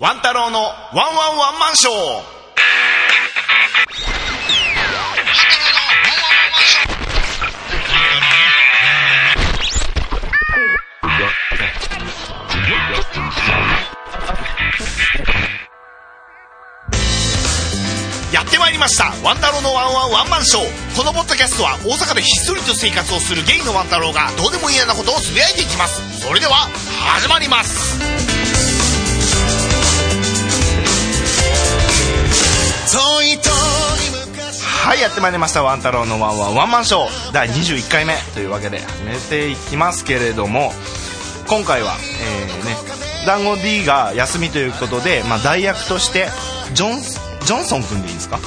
ワン太郎のワンワンワンマンショー。やってまいりました。ワン太郎のワンワンワンマンショー。このポッドキャストは大阪でひっそりと生活をするゲイのワン太郎がどうでもいいようなことをつぶやいていきます。それでは始まります。はいやってまいりました。ワン太郎のワンワンワンマンショー。第21回目。というわけで始めていきますけれども今回はえー、ね団子 D が休みということで、まあ、代役としてジョンジョンソン君でいいですか？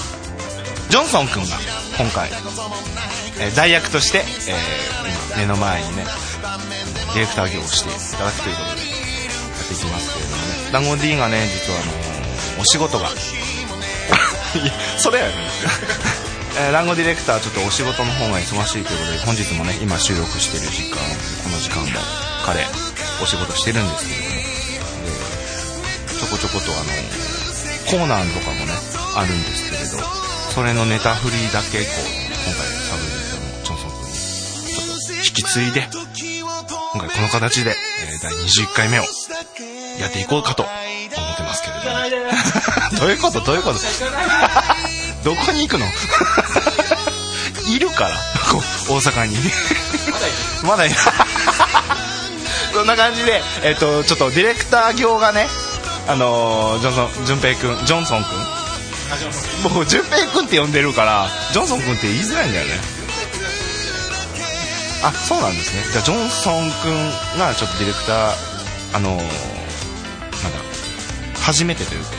ジョンソン君が今回、えー代役として、えー目の前にねディレクター業をしていただくということでやっていきますけれどもね。団子 D がね実はあのーお仕事がそれやねん えー、団子ディレクターちょっとお仕事の方が忙しいということで本日もね今収録してる時間この時間も彼お仕事してるんですけれども。でちょこちょことあのコーナーとかもねあるんですけれど。それのネタ振りだけこう今回サブディレクターのチョンソン君にちょっと引き継いで今回この形で、えー第21回目をやっていこうかと思ってますけれども。どういうこと？どういうこと？どこに行くの？いるから。大阪に。まだいる。そんな感じで、えっとちょっとディレクター業がねあのージョンソン淳平君ジョンソン君。僕淳平君って呼んでるからジョンソン君って言いづらいんだよね。あそうなんですね。じゃあジョンソン君がちょっとディレクターあのーまだ初めてというこ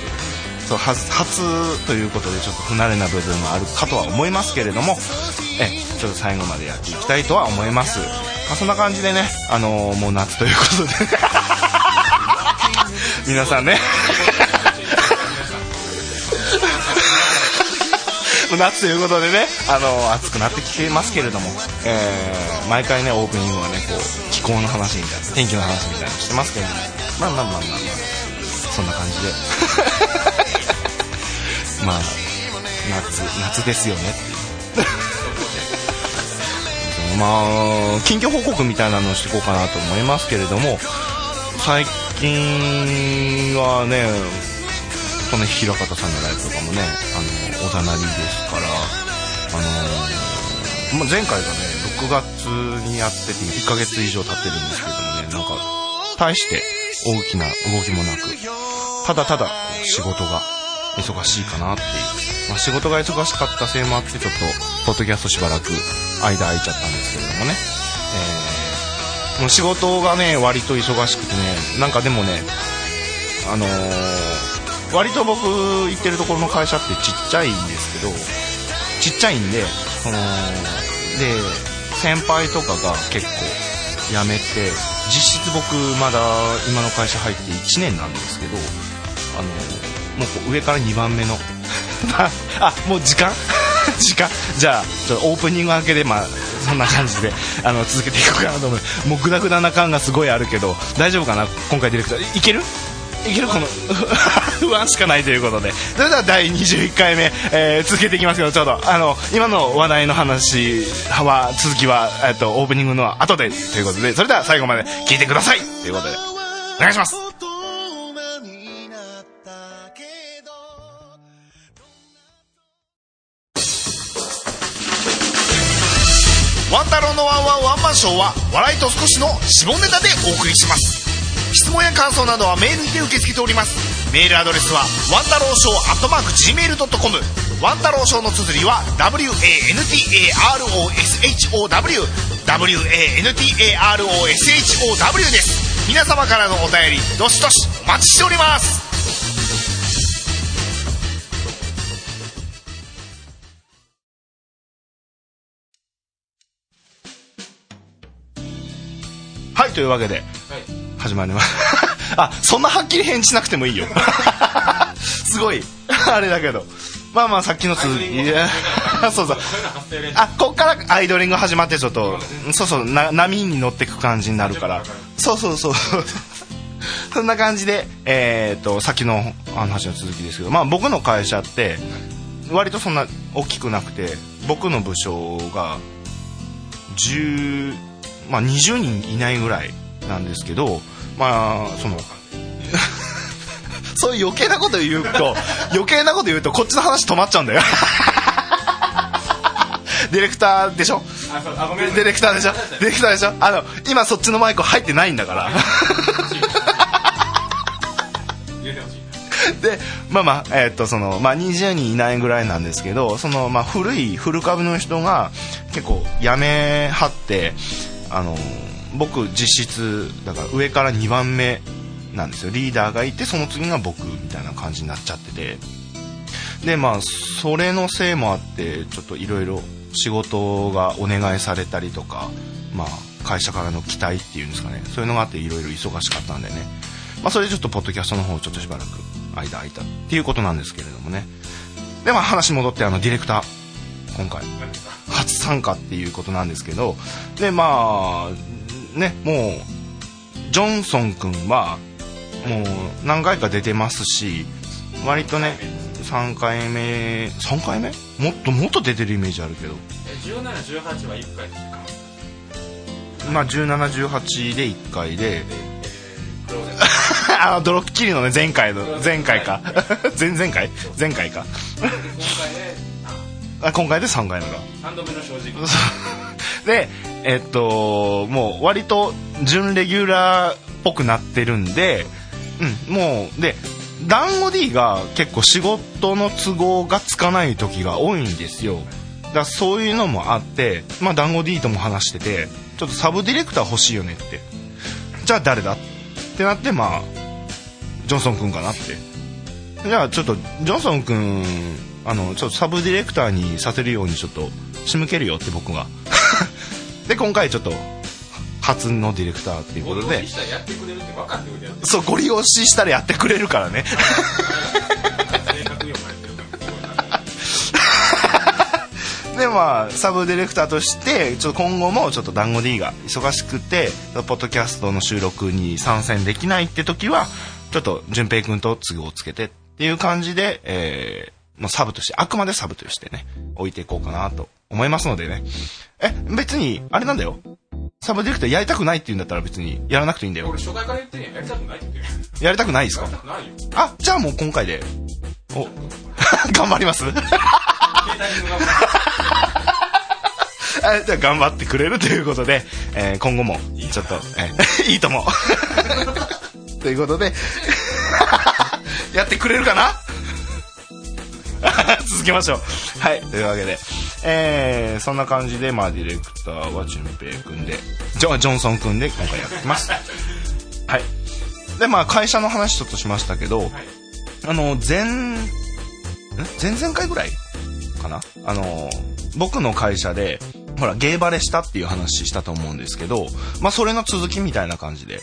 と初初ということでちょっと不慣れな部分もあるかとは思いますけれどもえちょっと最後までやっていきたいとは思います、まあ、そんな感じでねあのーもう夏ということで。皆さんね。夏ということでね、あの暑くなってきていますけれども、えー毎回ねオープニングはねこう気候の話みたいな天気の話みたいなのしてますけれども。まあまあまあまあまあそんな感じで。まあ夏夏ですよねっていう。まあ近況報告みたいなのをしていこうかなと思いますけれども最近はねこの平方さんのライブとかもねあのおざなりですからあのまあ、前回がね6月にやってて1ヶ月以上経ってるんですけどもねなんか大して大きな動きもなくただただ仕事が忙しいかなっていう、まあ、仕事が忙しかったせいもあってちょっとポッドキャストしばらく間空いちゃったんですけれどもね、えーもう仕事がね割と忙しくてねなんかでもねあのー割と僕行ってるところの会社ってちっちゃいんですけどちっちゃいんでそので先輩とかが結構辞めて実質僕まだ今の会社入って1年なんですけどあのもう上から2番目の。あもう時間？時間？じゃあちょっとオープニング明けでまあそんな感じで あの続けていこうかなと思う。もうグダグダな感がすごいあるけど大丈夫かな？今回ディレクター。いいける？いける？この不安しかないということで。それでは第21回目、えー続けていきますけどちょうどあの今の話題の話は続きは、えっとオープニングの後でということで。それでは最後まで聞いてください。ということで。お願いします。ワンワンワンマンショーは笑いと少しの下ネタでお送りします。質問や感想などはメールにて受け付けております。メールアドレスはワン太郎ショーアットマーク Gmail.com ワン太郎ショーの綴りは WANTAROSHOW WANTAROSHOW です。皆様からのお便りどしどしお待ちしております。はいというわけで始まります あそんなはっきり返事しなくてもいいよ。すごい。あれだけど。まあまあさっきの続き。い。やそう。そうあこっからアイドリング始まってちょっとそうそうな波に乗ってく感じになるから。そうそうそう。そんな感じで、えっ、と、先の話の続きですけど、まあ僕の会社って、割とそんな大きくなくて、僕の部署が、10、まあ20人いないぐらいなんですけど、まあ、その、そういう余計なこと言うと、余計なこと言うと、こっちの話止まっちゃうんだよ。ディレクターでしょ？ディレクターでしょ？ディレクターでしょ？あの、今そっちのマイク入ってないんだから。で、まあまあ、えー、っと、その、まあ20人いないぐらいなんですけど、その、まあ古い古株の人が結構やめはって、あの、僕実質、だから上から2番目なんですよ。リーダーがいて、その次が僕みたいな感じになっちゃってて。で、まあ、それのせいもあって、ちょっといろいろ仕事がお願いされたりとか、まあ、会社からの期待っていうんですかね。そういうのがあっていろいろ忙しかったんでね、まあ、それでちょっとポッドキャストの方ちょっとしばらく間空いたっていうことなんですけれどもね。でまあ話戻ってあのディレクター。今回。初参加っていうことなんですけどでまあねもうジョンソン君はもう何回か出てますし割とね3回目3回目？もっともっと出てるイメージあるけど。1718は1回ですか？まあ1718で1回で。あのドロッキリのね前回の前回か。前々回？前回かあ今回で3回目が3度目の正直。でえっともう割と準レギュラーっぽくなってるんでうんもうで団子 D が結構仕事の都合がつかない時が多いんですよ。だそういうのもあってまあ団子 D とも話しててちょっとサブディレクター欲しいよねって。じゃあ誰だ？ってなってまあジョンソン君かなって。じゃあちょっとジョンソン君あのちょっとサブディレクターにさせるようにちょっと仕向けるよって僕が。で今回ちょっと初のディレクターっていうことで。そうご利用ししたらやってくれるからね。でまあサブディレクターとしてちょっと今後もちょっと団子 D が忙しくてポッドキャストの収録に参戦できないって時はちょっと淳平君と都合をつけてっていう感じで、えー、まあ、サブとしてあくまでサブとしてね置いていこうかなと思いますのでねえ別にあれなんだよサブディレクターやりたくないって言うんだったら別にやらなくていいんだよ。俺初回から言ってんや。やりたくないって言ってやりたくないですか？あ、じゃあもう今回で。お、頑張ります？あ じゃあ頑張ってくれるということで、えー、今後もちょっと、えー、いいとも。ということで、やってくれるかな？続けましょう。はい、というわけで。えー、そんな感じで、まあ、ディレクターは淳平君で、ジョジョンソン君で今回やってます。はい。で、まあ、会社の話ちょっとしましたけど、はい、あの、前、前々回ぐらいかな？あの、僕の会社で、ほら、ゲーバレしたっていう話したと思うんですけど、まあ、それの続きみたいな感じで、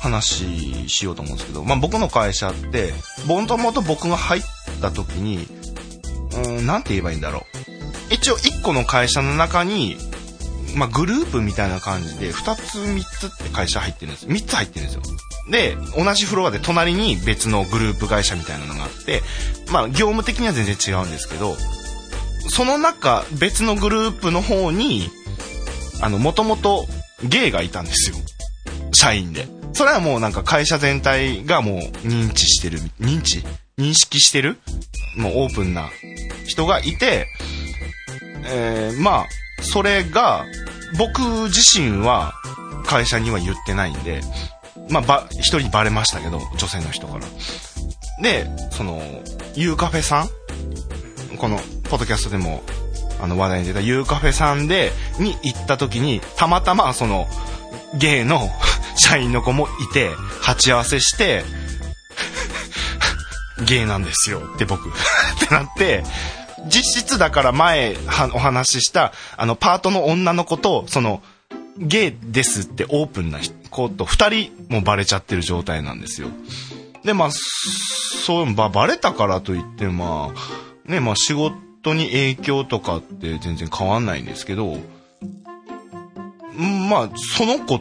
話しようと思うんですけど、まあ、僕の会社って、もともと僕が入った時に、うん、なんて言えばいいんだろう。一応1個の会社の中に、まあ、グループみたいな感じで、2つ3つって会社入ってるんです。3つ入ってるんですよ。で、同じフロアで隣に別のグループ会社みたいなのがあって、まあ、業務的には全然違うんですけど、その中、別のグループの方に、あの、もともとゲイがいたんですよ。社員で。それはもうなんか会社全体がもう認知してる、認知認識してる？もうオープンな人がいて、えー、まあ、それが、僕自身は会社には言ってないんで、まあ、ば、一人バレましたけど、女性の人から。で、その、ユーカフェさん？この、ポッドキャストでも、あの、話題に出たユーカフェさんで、に行った時に、たまたま、その、ゲイの社員の子もいて、鉢合わせして、ゲイなんですよ。って僕。ってなって、実質だから前お話しした、あの、パートの女の子と、その、ゲイですってオープンな子と二人もバレちゃってる状態なんですよ。で、まあ、そう、ば、バレたからといって、まあ、ね、まあ仕事に影響とかって全然変わんないんですけど、まあ、その子、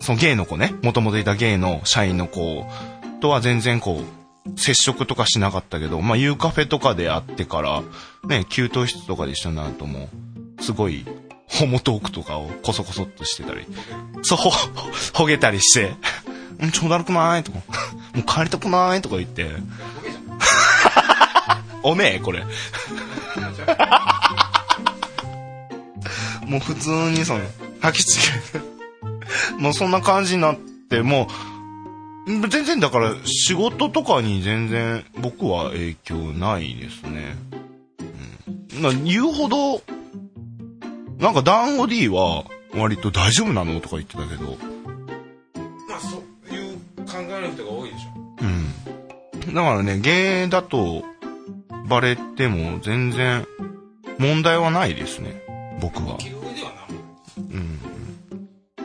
そのゲイの子ね、もともといたゲイの社員の子とは全然こう、接触とかしなかったけど、まあ、ユーカフェとかで会ってから、ね、給湯室とかで一緒になるともう、すごい、ホモトークとかをコソコソっとしてたり、そう、ほ、ほげたりして、うん、ちょうだるくないとか、もう帰りたくないとか言って、おめえ、これ。もう普通にその、吐きつける。もうそんな感じになって、もう、全然だから仕事とかに全然僕は影響ないですね。うん。な言うほど、なんかダンオ D は割と大丈夫なのとか言ってたけど、まあそういう考えの人が多いでしょうん。だからね、ゲーだとバレても全然問題はないですね。僕は。うん。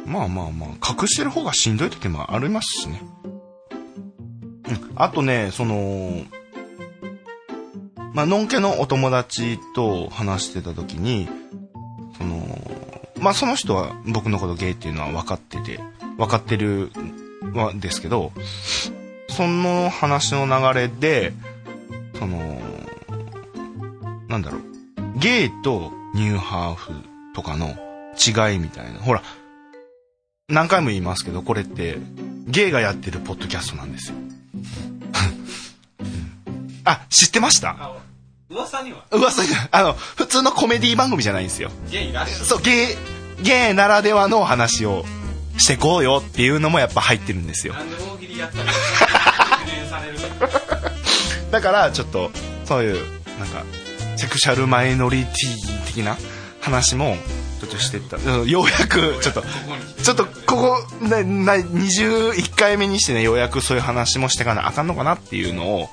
まあまあまあ、隠してる方がしんどい時もありますしね。あとね、その、まあ、のんけのお友達と話してた時に、その、まあその人は僕のことゲイっていうのは分かってて、分かってるはですけど、その話の流れで、その、なんだろう、ゲイとニューハーフとかの違いみたいな。ほら、何回も言いますけど、これって、ゲイがやってるポッドキャストなんですよ。うんあ、知ってました？あ噂には噂に、あの、普通のコメディ番組じゃないんですよ。ゲイらしいそう、ゲイ、ゲイならではの話をしてこうよっていうのもやっぱ入ってるんですよ。なんで大喜利やったら懸念されるだから、ちょっと、そういう、なんか、セクシャルマイノリティ的な話も、ちょっとしてった。うんようやく、ちょっと、ちょっと、ここ、な、な、21回目にしてね、ようやくそういう話もしてかなあかんのかなっていうのを、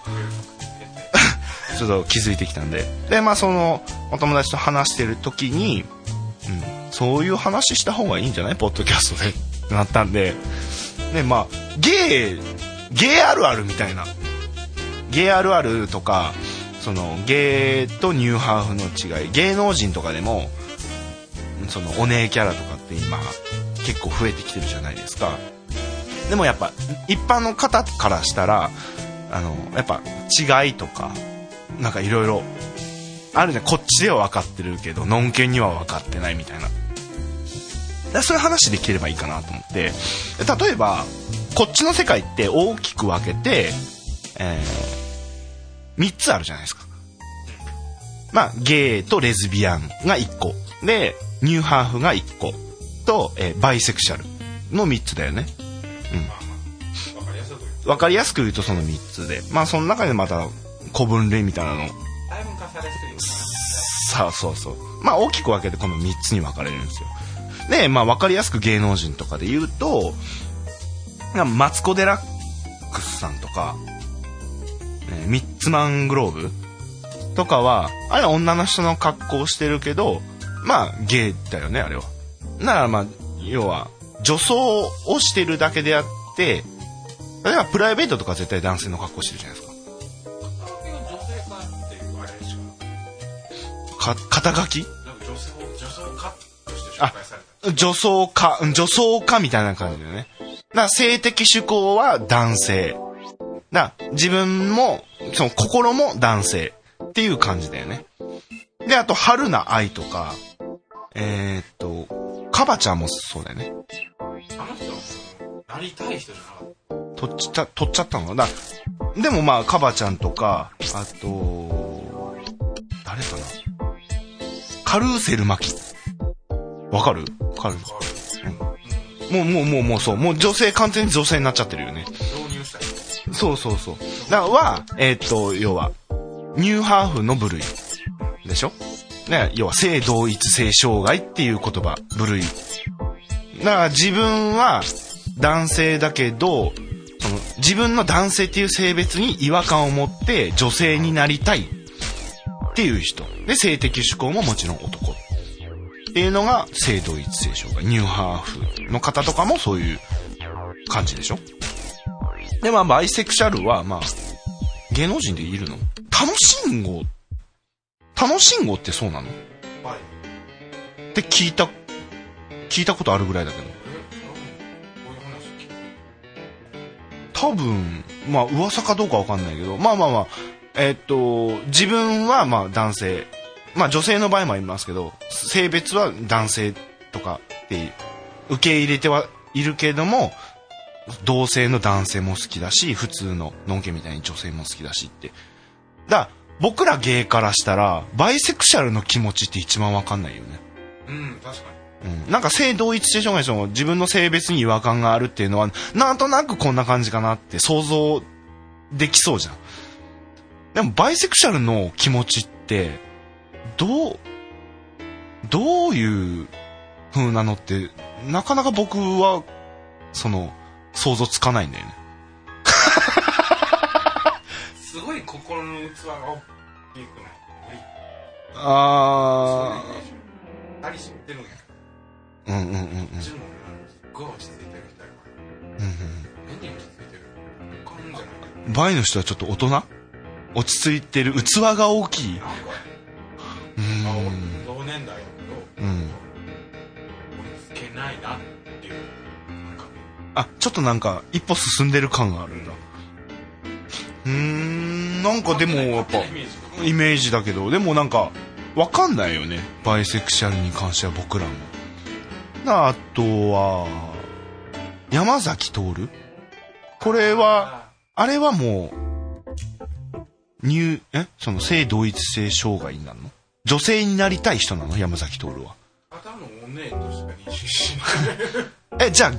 ちょっと気づいてきたんで。で、まあその、お友達と話してる時に、うん、そういう話した方がいいんじゃない？ポッドキャストで。っ てなったんで、で、まあ、ゲイ、ゲイあるあるみたいな。ゲイあるあるとか、その、ゲイとニューハーフの違い、芸能人とかでも、その、お姉キャラとかって今、結構増えてきてるじゃないですか。でもやっぱ、一般の方からしたら、あの、やっぱ、違いとか、なんかいろいろ、あるじゃん。こっちでは分かってるけど、のんけには分かってないみたいな。だそういう話できればいいかなと思って。例えば、こっちの世界って大きく分けて、えー、3つあるじゃないですか。まあ、ゲイとレズビアンが1個。で、ニューハーフが1個。と、えーバイセクシャルの3つだよね。う分かりやすく言うとその3つで。まあ、その中でまた、古分類みたいなのさあ、そうそう。まあ、大きく分けてこの3つに分かれるんですよ。で、まあ、分かりやすく芸能人とかで言うと、マツコ・デラックスさんとか、えーミッツマングローブとかは、あれは女の人の格好をしてるけど、まあ、ゲイだよね、あれは。なら、まあ、要は、女装をしてるだけであって、例えばプライベートとか絶対男性の格好してるじゃないですか。かか、肩書き？女装化として紹介された女装家、うん女装家みたいな感じだよね。だから性的趣向は男性。だから自分も、その心も男性っていう感じだよね。で、あと、春菜愛とか、えー、っと、カバちゃんもそうだよね。あの人はなりたい人じゃなかっ取っちゃ、取っちゃったのかな。でもまあ、カバちゃんとか、あと、カルーセルマキ。わかる？カルーもう、もう、もう、もう、そう。もう女性、完全に女性になっちゃってるよね。た導入した人そうそうそう。だからは、えーっと、要は、ニューハーフの部類。でしょ？ね、要は、性同一性障害っていう言葉、部類。だから自分は男性だけど、その、自分の男性っていう性別に違和感を持って女性になりたいっていう人。で、性的趣向ももちろん男。っていうのが性同一性障害。ニューハーフの方とかもそういう感じでしょで、まあ、バイセクシャルは、まあ、芸能人でいるの？楽しんご、楽しんごってそうなの？っバイて聞いた、聞いたことあるぐらいだけど。多分、まあ噂かどうかわかんないけど、まあまあまあ、えっと、自分はまあ男性、まあ女性の場合もありますけど、性別は男性とかって受け入れてはいるけれども、同性の男性も好きだし、普通のノンケみたいに女性も好きだしって。だから僕らゲイからしたら、バイセクシャルの気持ちって一番わかんないよね。うん確かうん、なんか性同一性障害者も自分の性別に違和感があるっていうのは、なんとなくこんな感じかなって想像できそうじゃん。でもバイセクシャルの気持ちって、どう、どういう風なのって、なかなか僕は、その、想像つかないんだよね。に すごい心の器が大きくない？ああり知ってるんや？ー、うんうんうんうん。うんうちもごい落ち着いてる人やから。うん変に落ち着いてる？他のじゃない？かバイの人はちょっと大人？落ち着いてる器が大きい。うまあん。同年代だけどうん。追いつけないなっていうあ、ちょっとなんか、一歩進んでる感があるんだ。うーん、なんかでも、やっぱ、イメージだけど、でもなんか、わかんないよね。バイセクシャルに関しては僕らも。あとは、山崎徹？これは、あれはもう、入、え？その性同一性障害になるの？女性になりたい人なの？山崎徹は。ただのお姉としか認識しない。え、じゃあ、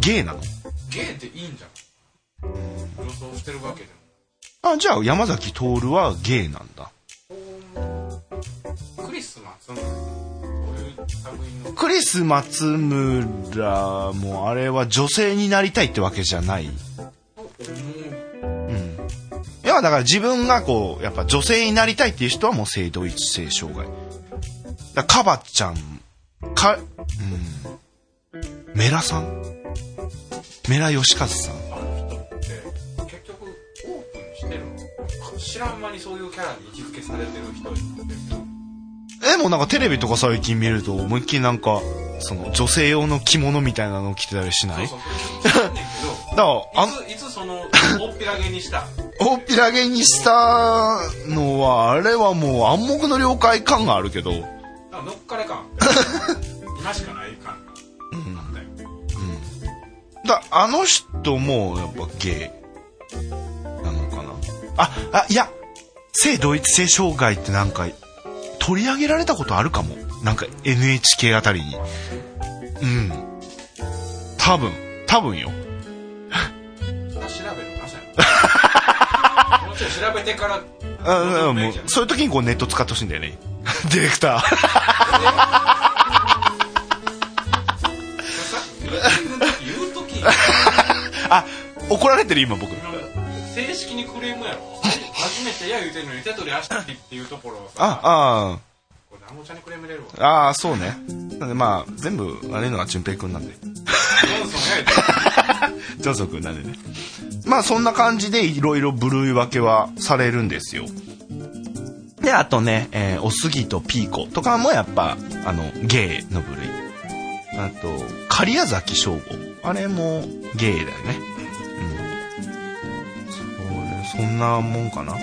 ゲイなの？ゲイっていいんじゃん。予想してるわけであ、じゃあ山崎徹はゲイなんだ。もクリスマスクリス松村もあれは女性になりたいってわけじゃない。は。だから自分がこう、やっぱ女性になりたいっていう人はもう性同一性障害。だかばちゃん、か、うん。メラさん？メラヨシカズさん？あの人って結局オープンしてるの知らん間にそういうキャラに位置づけされてる人になってるでもなんかテレビとか最近見ると思いっきりなんか、その女性用の着物みたいなのを着てたりしない？そうそうだどから、あいついつそのおっぴらげにした？大っぴらげにしたのは、あれはもう暗黙の了解感があるけど、乗っかれ感。今しかない感なん。だよだあの人もやっぱゲイなのかな？ああいや性同一性障害ってなんか取り上げられたことあるかも。なんか NHK あたりに。うん。多分。多分よ。調べるなしやもうちょい調べてから。ああもうそういう時にこうネット使ってほしいんだよね。ディレクター。あ怒られてる今僕。正式にクレームやろ初めてや言うてんのに手取り足取りっていうところをさああこれ南本ちゃんにクレーム入れるわああそうねなんでまあ全部あれのが淳平くんなんでジョンソンやジョンソン君なんでね。まあそんな感じでいろいろ部類分けはされるんですよ。で、あとね、えーおすぎとピーコとかもやっぱ、あの、ゲイの部類。あと、狩矢崎翔吾。あれもゲイだよね。そ、んなもんかな？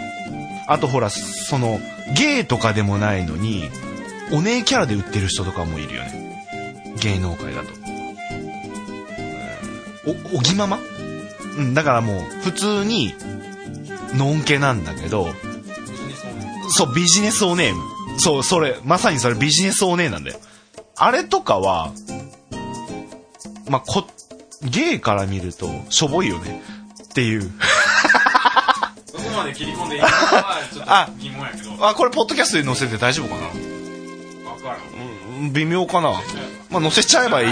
あとほら、その、ゲイとかでもないのに、お姉キャラで売ってる人とかもいるよね。芸能界だと。お、おぎまま？うん、だからもう、普通に、のんけなんだけど、そうねそう、ビジネスお姉。そう、それ、まさにそれビジネスお姉なんだよ。あれとかは、まあ、こ、ゲイから見ると、しょぼいよね。っていう。まで切り込んでいいのかはちょっあと疑問やけど分あ、これ、ポッドキャストで載せて大丈夫かな？からんうん、微妙かな？まあ、載せちゃえばいい。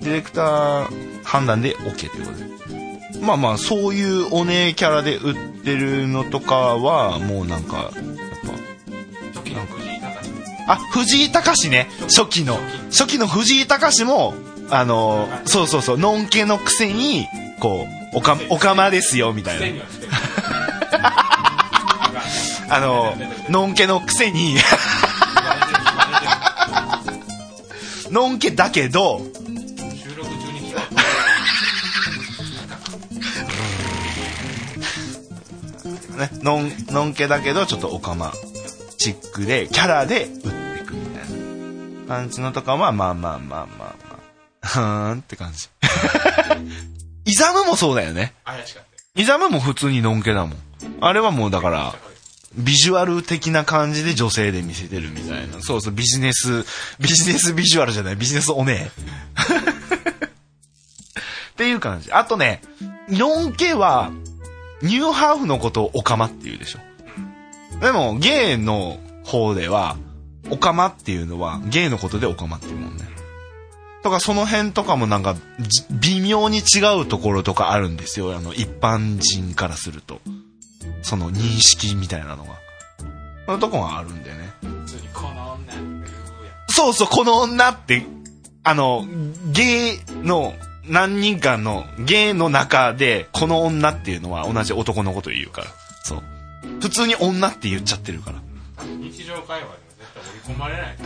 ディレクター判断で OK ということで。まあまあ、そういうお姉キャラで売ってるのとかは、もうなんか、やっ初期の藤井隆ぱ、あ、藤井隆ね。初期の。初期の藤井隆も、あの、そうそうそう、のんけのくせに、こう、おか、おかまですよ、みたいな。あの、のんけのくせに、のんけだけど、収録中にね、のん、のんけだけど、ちょっとオカマチックで、キャラで打っていくみたいな感じのとかは、まあまあまあまあまあ。ふーんって感じ。イザムもそうだよね。怪しかったよイザムも普通にのんけだもん。あれはもうだから、ビジュアル的な感じで女性で見せてるみたいな。そうそう、ビジネス、ビジネスビジュアルじゃない、ビジネスおねえ。っていう感じ。あとね、のんけは、ニューハーフのことをオカマって言うでしょ。でも、ゲイの方では、オカマっていうのは、ゲイのことでオカマっていうもんね。とか、その辺とかもなんか、微妙に違うところとかあるんですよ。あの、一般人からすると。その認識みたいなのが。そのとこがあるんでね。普通にこの女って言うやんそうそう、この女って、あの、ゲイの、何人かのゲイの中で、この女っていうのは同じ男のことを言うから。そう。普通に女って言っちゃってるから。日常会話では絶対織り込まれない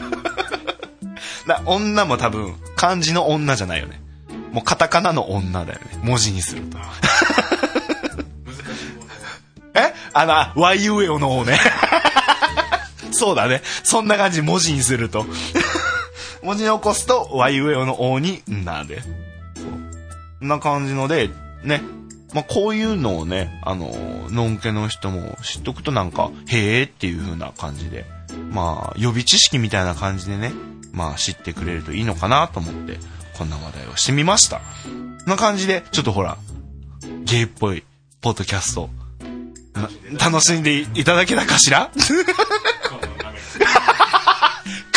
だ女も多分、漢字の女じゃないよね。もうカタカナの女だよね。文字にすると。あの、YUEO の方ね。そうだね。そんな感じ、文字にすると。文字に起こすと、YUEO の王に、なで。そ。んな感じので、ね。まあ、こういうのをね、あの、のんけの人も知っとくとなんか、へーっていう風な感じで、まあ、予備知識みたいな感じでね、まあ、知ってくれるといいのかなと思って、こんな話題をしてみました。こんな感じで、ちょっとほら、ゲイっぽい、ポッドキャスト、楽しんでいただけたかしら？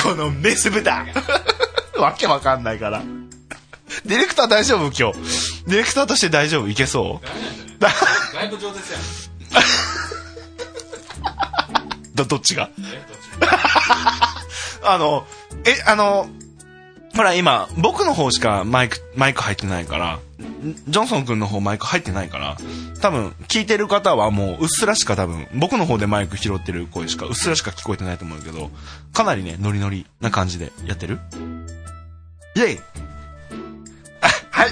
このメス豚。わけわかんないから。ディレクター大丈夫？今日。ディレクターとして大丈夫？いけそう？だいぶ上手やん ど、どっちが？あの、え、あの、ほら今、僕の方しかマイク、マイク入ってないから、んジョンソン君の方マイク入ってないから、多分、聞いてる方はもう、うっすらしか多分、僕の方でマイク拾ってる声しか、うっすらしか聞こえてないと思うけど、かなりね、ノリノリな感じでやってる？イェイ！あ はい。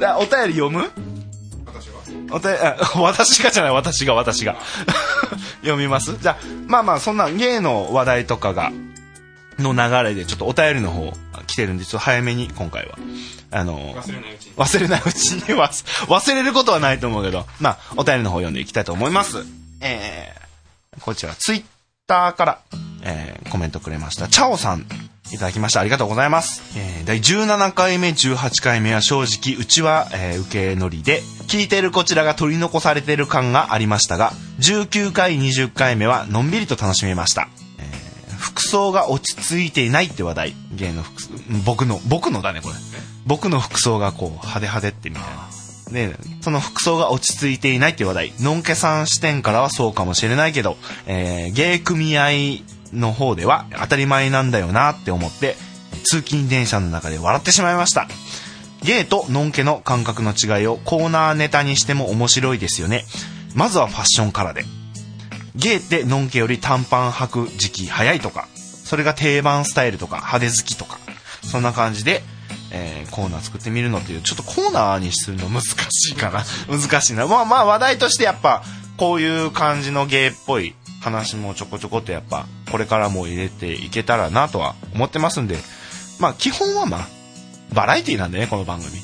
だ お便り読む？私はおたあ私がじゃない私が私が。読みます？じゃあまあまあそんな芸の話題とかがの流れでちょっとお便りの方来てるんでちょっと早めに今回は。あの忘れないうちに。忘れないうちに忘 忘れることはないと思うけどまあお便りの方読んでいきたいと思います。えー、こちらツイッターから、えーコメントくれました。チャオさんいただきました。ありがとうございます、えー第17回目18回目は正直うちは、えー受け乗りで聞いてるこちらが取り残されてる感がありましたが19回20回目はのんびりと楽しめました、えー服装が落ち着いていないって話題芸の服僕の僕のだねこれ僕の服装がこう派手派手ってみたいなで、その服装が落ち着いていないって話題。のんけさん視点からはそうかもしれないけど、えー、芸組合の方では当たり前なんだよなって思って、通勤電車の中で笑ってしまいました。ゲイとノンケの感覚の違いをコーナーネタにしても面白いですよね。まずはファッションからで。ゲイってノンケより短パン履く時期早いとか、それが定番スタイルとか派手好きとか、そんな感じで、えーコーナー作ってみるのっていう、ちょっとコーナーにするの難しいかな。難しいな。まあまあ話題としてやっぱ、こういう感じのゲイっぽい話もちょこちょこっとやっぱ、これからも入れていけたらなとは思ってますんで、まあ基本はまあ、バラエティなんでね、この番組。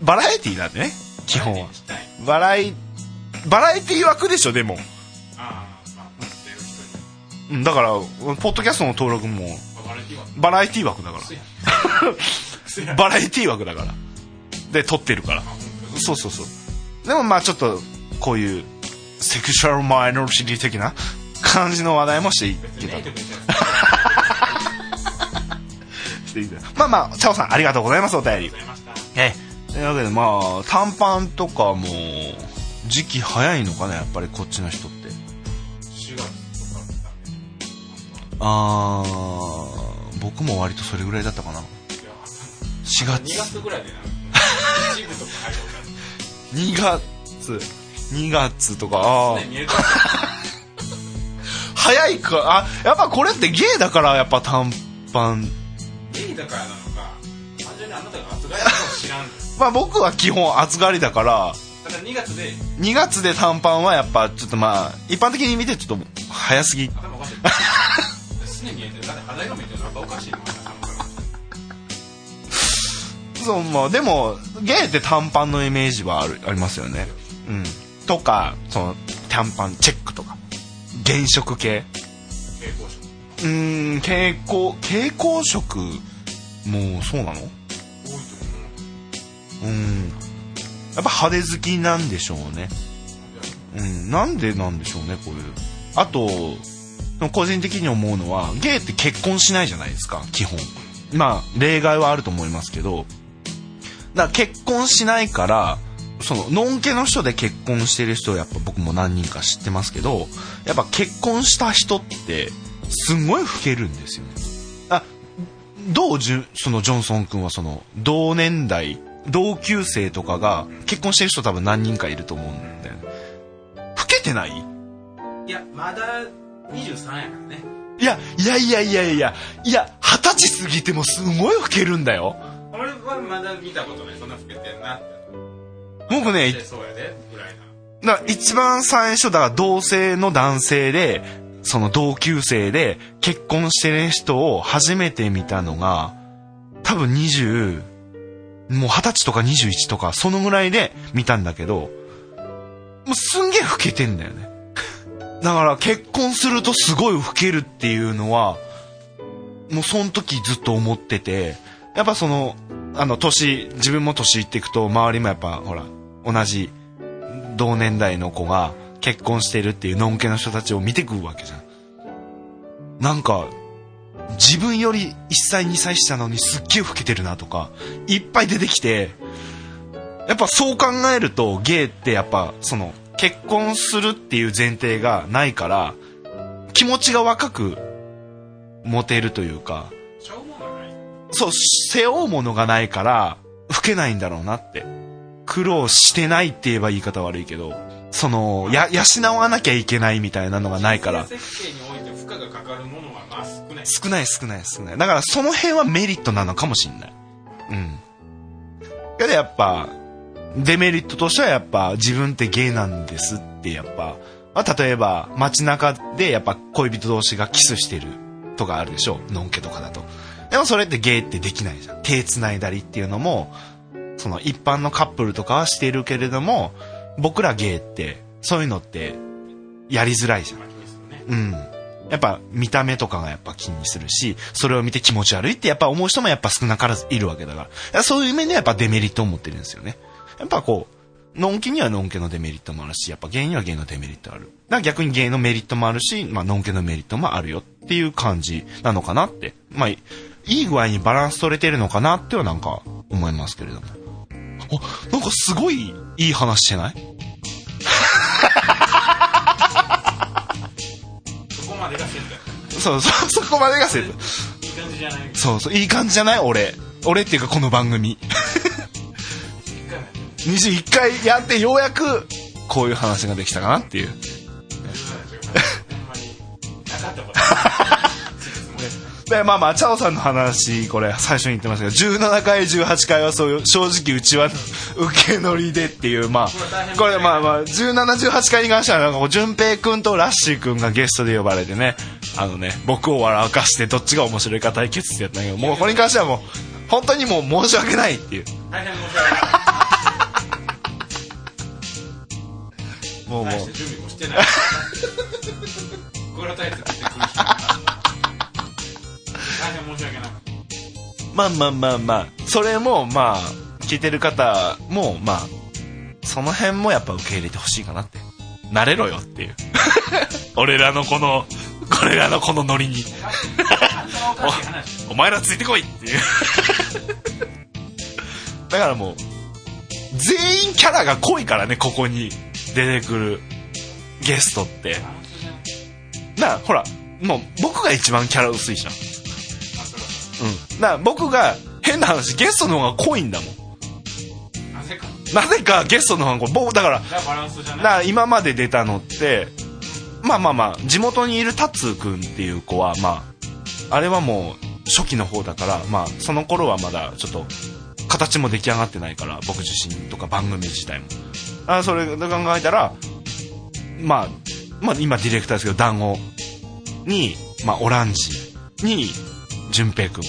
バラエティなんでね、基本は。バラエ、バラエティ枠でしょ、でも。だから、ポッドキャストの登録も、バラエティ枠だから。バラエティ枠 だから。で、撮ってるから。そうそうそう。でもまあちょっと、こういう、セクシャルマイノリティ的な感じの話題もしていけた まあまあ、チャオさんありがとうございます、お便りええ。というわけでまあ、短パンとかも、時期早いのかな、やっぱりこっちの人って。4月とかだね。あー、僕も割とそれぐらいだったかな。いや4月2月ぐらいでな一部とか入ろうか2月、2月とか、あー。ね見えると早いか、あ、やっぱこれってゲイだからやっぱ短パン。ゲイだからなのか単純にあなたが扱いのことを知らんまあ僕は基本暑がりだから2月で。2月で短パンはやっぱちょっとまあ一般的に見てちょっと早すぎ。そうまあでもゲイって短パンのイメージはあるありますよね。うん。とかその短パンチェックとか。原色系。蛍光色。うーん蛍光蛍光色もうそうなの？多いとうんやっぱ派手好きなんでしょうね。うんなんでなんでしょうねこういうあと個人的に思うのはゲイって結婚しないじゃないですか基本。まあ例外はあると思いますけど。だから結婚しないからそののんけの人で結婚してる人やっぱ僕も何人か知ってますけどやっぱ結婚した人ってすんごい老けるんですよね。あどうじゅそのジョンソン君はその同年代同級生とかが結婚してる人多分何人かいると思うんだよね。老けてない？いやまだ23やからね。いやいやいやいやいやいや二十歳過ぎてもすごい老けるんだよ。俺はまだ見たことないそんな老けてんな僕ねでそうやでぐらいな。一番最初だから同性の男性でその同級生で結婚してる人を初めて見たのが多分20もう二十歳とか21とかそのぐらいで見たんだけどもうすんげえ老けてんだよね だから結婚するとすごい老けるっていうのはもうその時ずっと思っててやっぱそのあの年自分も年いっていくと周りもやっぱほら同じ同年代の子が結婚してるっていうのんけの人たちを見てくるわけじゃん。なんか、自分より1歳2歳下なのにすっげえ老けてるなとか、いっぱい出てきて、やっぱそう考えるとゲイってやっぱその結婚するっていう前提がないから、気持ちが若く持てるというか、そう、背負うものがないから、老けないんだろうなって。苦労してないって言えば言い方悪いけど、その、や、養わなきゃいけないみたいなのがないから、設計において負荷がかかるもの少ない少ない少ない少ない。だからその辺はメリットなのかもしんない。うん。けどやっぱ、デメリットとしてはやっぱ自分ってゲイなんですってやっぱ、まあ、例えば街中でやっぱ恋人同士がキスしてるとかあるでしょのんけとかだと。でもそれってゲイってできないじゃん。手繋いだりっていうのも、その一般のカップルとかはしてるけれども、僕らゲイって、そういうのって、やりづらいじゃん。うん。やっぱ見た目とかがやっぱ気にするし、それを見て気持ち悪いってやっぱ思う人もやっぱ少なからずいるわけだから。そういう面ではやっぱデメリットを持ってるんですよね。やっぱこう、のんきにはのんけのデメリットもあるし、やっぱゲイにはゲイのデメリットある。だから逆にゲイのメリットもあるし、まあのんけのメリットもあるよっていう感じなのかなって。まあ、いい具合にバランス取れてるのかなってはなんか思いますけれども。あ、なんかすごいいい話してない？そうそう、そこまでがセット。いい感じじゃない？そうそう、いい感じじゃない？俺。俺っていうかこの番組。一回もやって21回やってようやく、こういう話ができたかなっていう。で、まあまあ、チャオさんの話、これ最初に言ってましたけど、17回、18回はそういう、正直うちは受け乗りでっていう、まあ、これまあまあ、17、18回に関しては、なんか淳平くんとラッシーくんがゲストで呼ばれてね、あのね、僕を笑かしてどっちが面白いか対決ってやったんだけど、もうこれに関してはもう、本当にもう申し訳ないっていう。大変申し訳ない もうもう大し。て準備もしてくる申し訳ないまあまあまあまあ、それもまあ、聞いてる方もまあ、その辺もやっぱ受け入れてほしいかなって。慣れろよっていう。俺らのこの、これらのこのノリに、お前らついてこいっていう。だからもう、全員キャラが濃いからね、ここに出てくるゲストって。な、ほら、もう僕が一番キャラ薄いじゃん。うん。なあ、僕が、変な話、ゲストの方が濃いんだもん。なぜか？なぜかゲストの方が、僕、だから、じゃあバランスじゃない？だから今まで出たのって、まあまあまあ、地元にいるタツくんっていう子は、まあ、あれはもう初期の方だから、まあ、その頃はまだちょっと形も出来上がってないから僕自身とか番組自体もあそれで考えたらまあまあ今ディレクターですけど団子に、まあ、オランジに淳平君。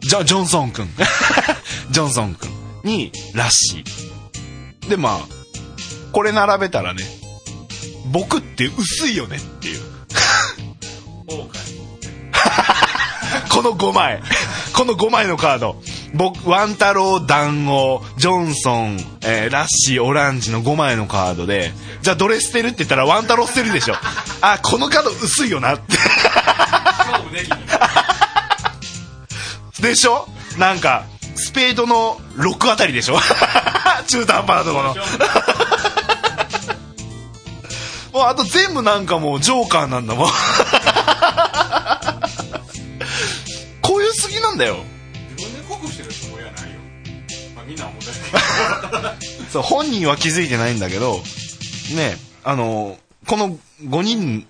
ジョジョンソン君。ジョンソン君にラッシー。でまあこれ並べたらね僕って薄いよねっていう。この5枚。この5枚のカード。僕ワン太郎団子ジョンソン、えーラッシーオランジの5枚のカードで。じゃあどれ捨てるって言ったらワン太郎捨てるでしょ。あこのカード薄いよなって。勝負できにでしょ？なんかスペードの6あたりでしょ？中途半端なところ もうあと全部なんかもうジョーカーなんだもん。こういうすぎなんだよ。自分で濃くしてるつもりはないよ、まあ、みんな思ってそう本人は気づいてないんだけどねあのこの5人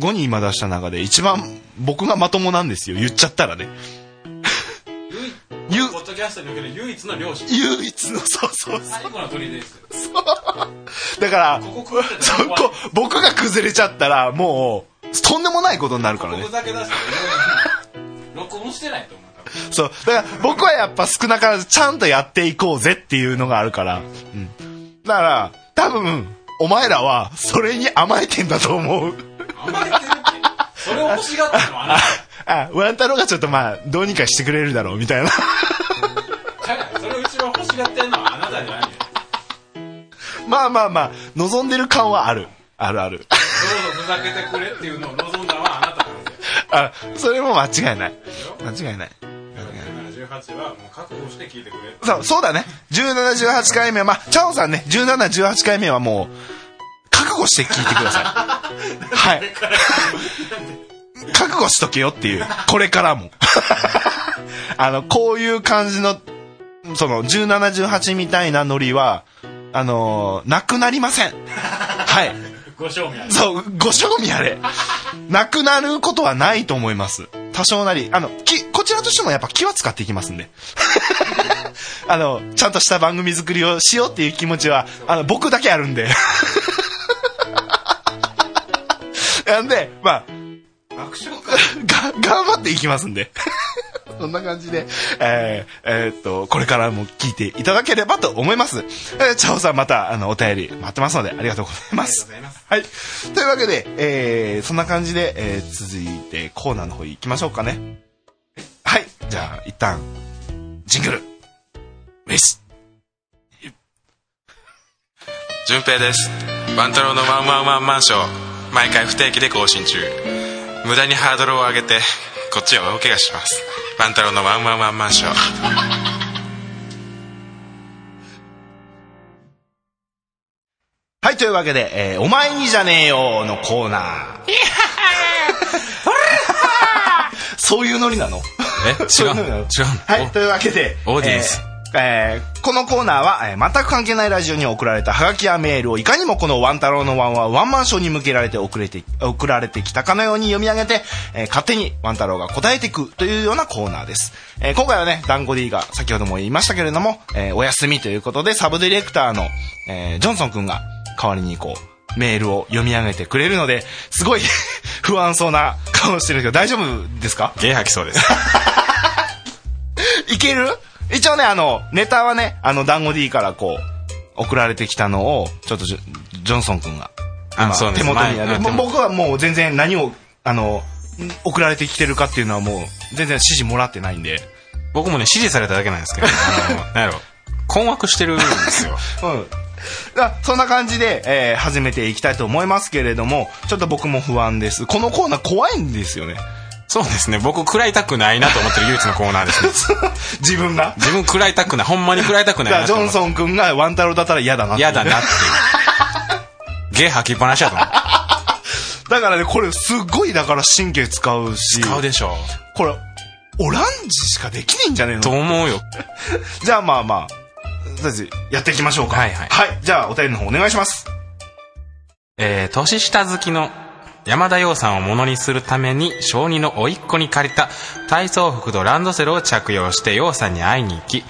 5人今出した中で一番僕がまともなんですよ。言っちゃったらね。どゆポッドキャストにおける唯一の漁師唯一のそうそうそう。最後の鳥ですだからここそこ僕が崩れちゃったらもうとんでもないことになるからね。りここだけ出したら録音してないと思うそう。だから僕はやっぱ少なからずちゃんとやっていこうぜっていうのがあるから、うん、だから多分お前らはそれに甘えてんだと思う。甘えてるって。それを欲しがったのはあなたあワン太郎がちょっとまあどうにかしてくれるだろうみたいな。それを一番欲しがってるのはあなたじゃないよ。まあまあまあ望んでる感はある。あるある。どうぞふざけてくれっていうのを望んだのはあなたなんですよ。あそれも間違いない。間違いない。1718はもう覚悟して聞いてくれそうそうだね。1718回目はまあチャオさんね1718回目はもう覚悟して聞いてください。はい覚悟しとけよっていうこれからも あのこういう感じのその1718みたいなノリはあのーなくなりませんはいご賞味あるそう、ご賞味あれ。なくなることはないと思います。多少なり。あの、き、こちらとしてもやっぱ気は使っていきますんで。あの、ちゃんとした番組作りをしようっていう気持ちは、あの、僕だけあるんで。なんで、ま爆笑かあ、が、頑張っていきますんで。そんな感じで、えー、えーっと、これからも聞いていただければと思います。えー、チャオさんまた、あの、お便り待ってますので、ありがとうございます。いますはい。というわけで、えー、そんな感じで、えー、続いてコーナーの方行きましょうかね。はい。じゃあ、一旦、ジングル。ウェス。順平ですワン太郎のワンワンワンマンション毎回不定期で更新中無駄にハードルを上げてこっちは大怪我します。ワン太郎のワンワンワンマンショーはい、というわけで、えー、お前にじゃねえよのコーナー。そういうノリなの？え そう違う。はい、というわけで、オーディエンス。えーえーこのコーナーは、えー全く関係ないラジオに送られたハガキやメールをいかにもこのワン太郎のワンワンワンマンショーに向けられて送れて送られてきたかのように読み上げて、えー勝手にワン太郎が答えていくというようなコーナーです。えー今回はね、ダンゴディが先ほども言いましたけれども、えーお休みということでサブディレクターの、えージョンソン君が代わりにこう、メールを読み上げてくれるので、すごい 不安そうな顔してるけど大丈夫ですか？ゲー吐きそうです。いける？一応ね、あの、ネタはね、あの、団子 D からこう、送られてきたのを、ちょっとジョンソン君が、手元にある。僕はもう全然何を、あの、送られてきてるかっていうのはもう、全然指示もらってないんで。僕もね指示されただけなんですけど あのなんやろ困惑してるんですよ うん。だそんな感じで、えー始めていきたいと思いますけれども、ちょっと僕も不安です。このコーナー怖いんですよね。そうですね。僕食らいたくないなと思ってる唯一のコーナーですね。自分が？自分食らいたくない。ほんまに食らいたくないだからジョンソン君がワンタロウだったら嫌だなっていう。嫌だなっていう。ゲー吐きっぱなしやと思う。だからね、これすっごいだから神経使うし。使うでしょこれ、オランジしかできねえんじゃねえとの思うよ。じゃあまあまあ、とりあえずやっていきましょうか。はいはい。はい。じゃあお便りの方お願いします。えー、年下好きの山田洋さんをものにするために小児の甥っ子に借りた体操服とランドセルを着用して洋さんに会いに行き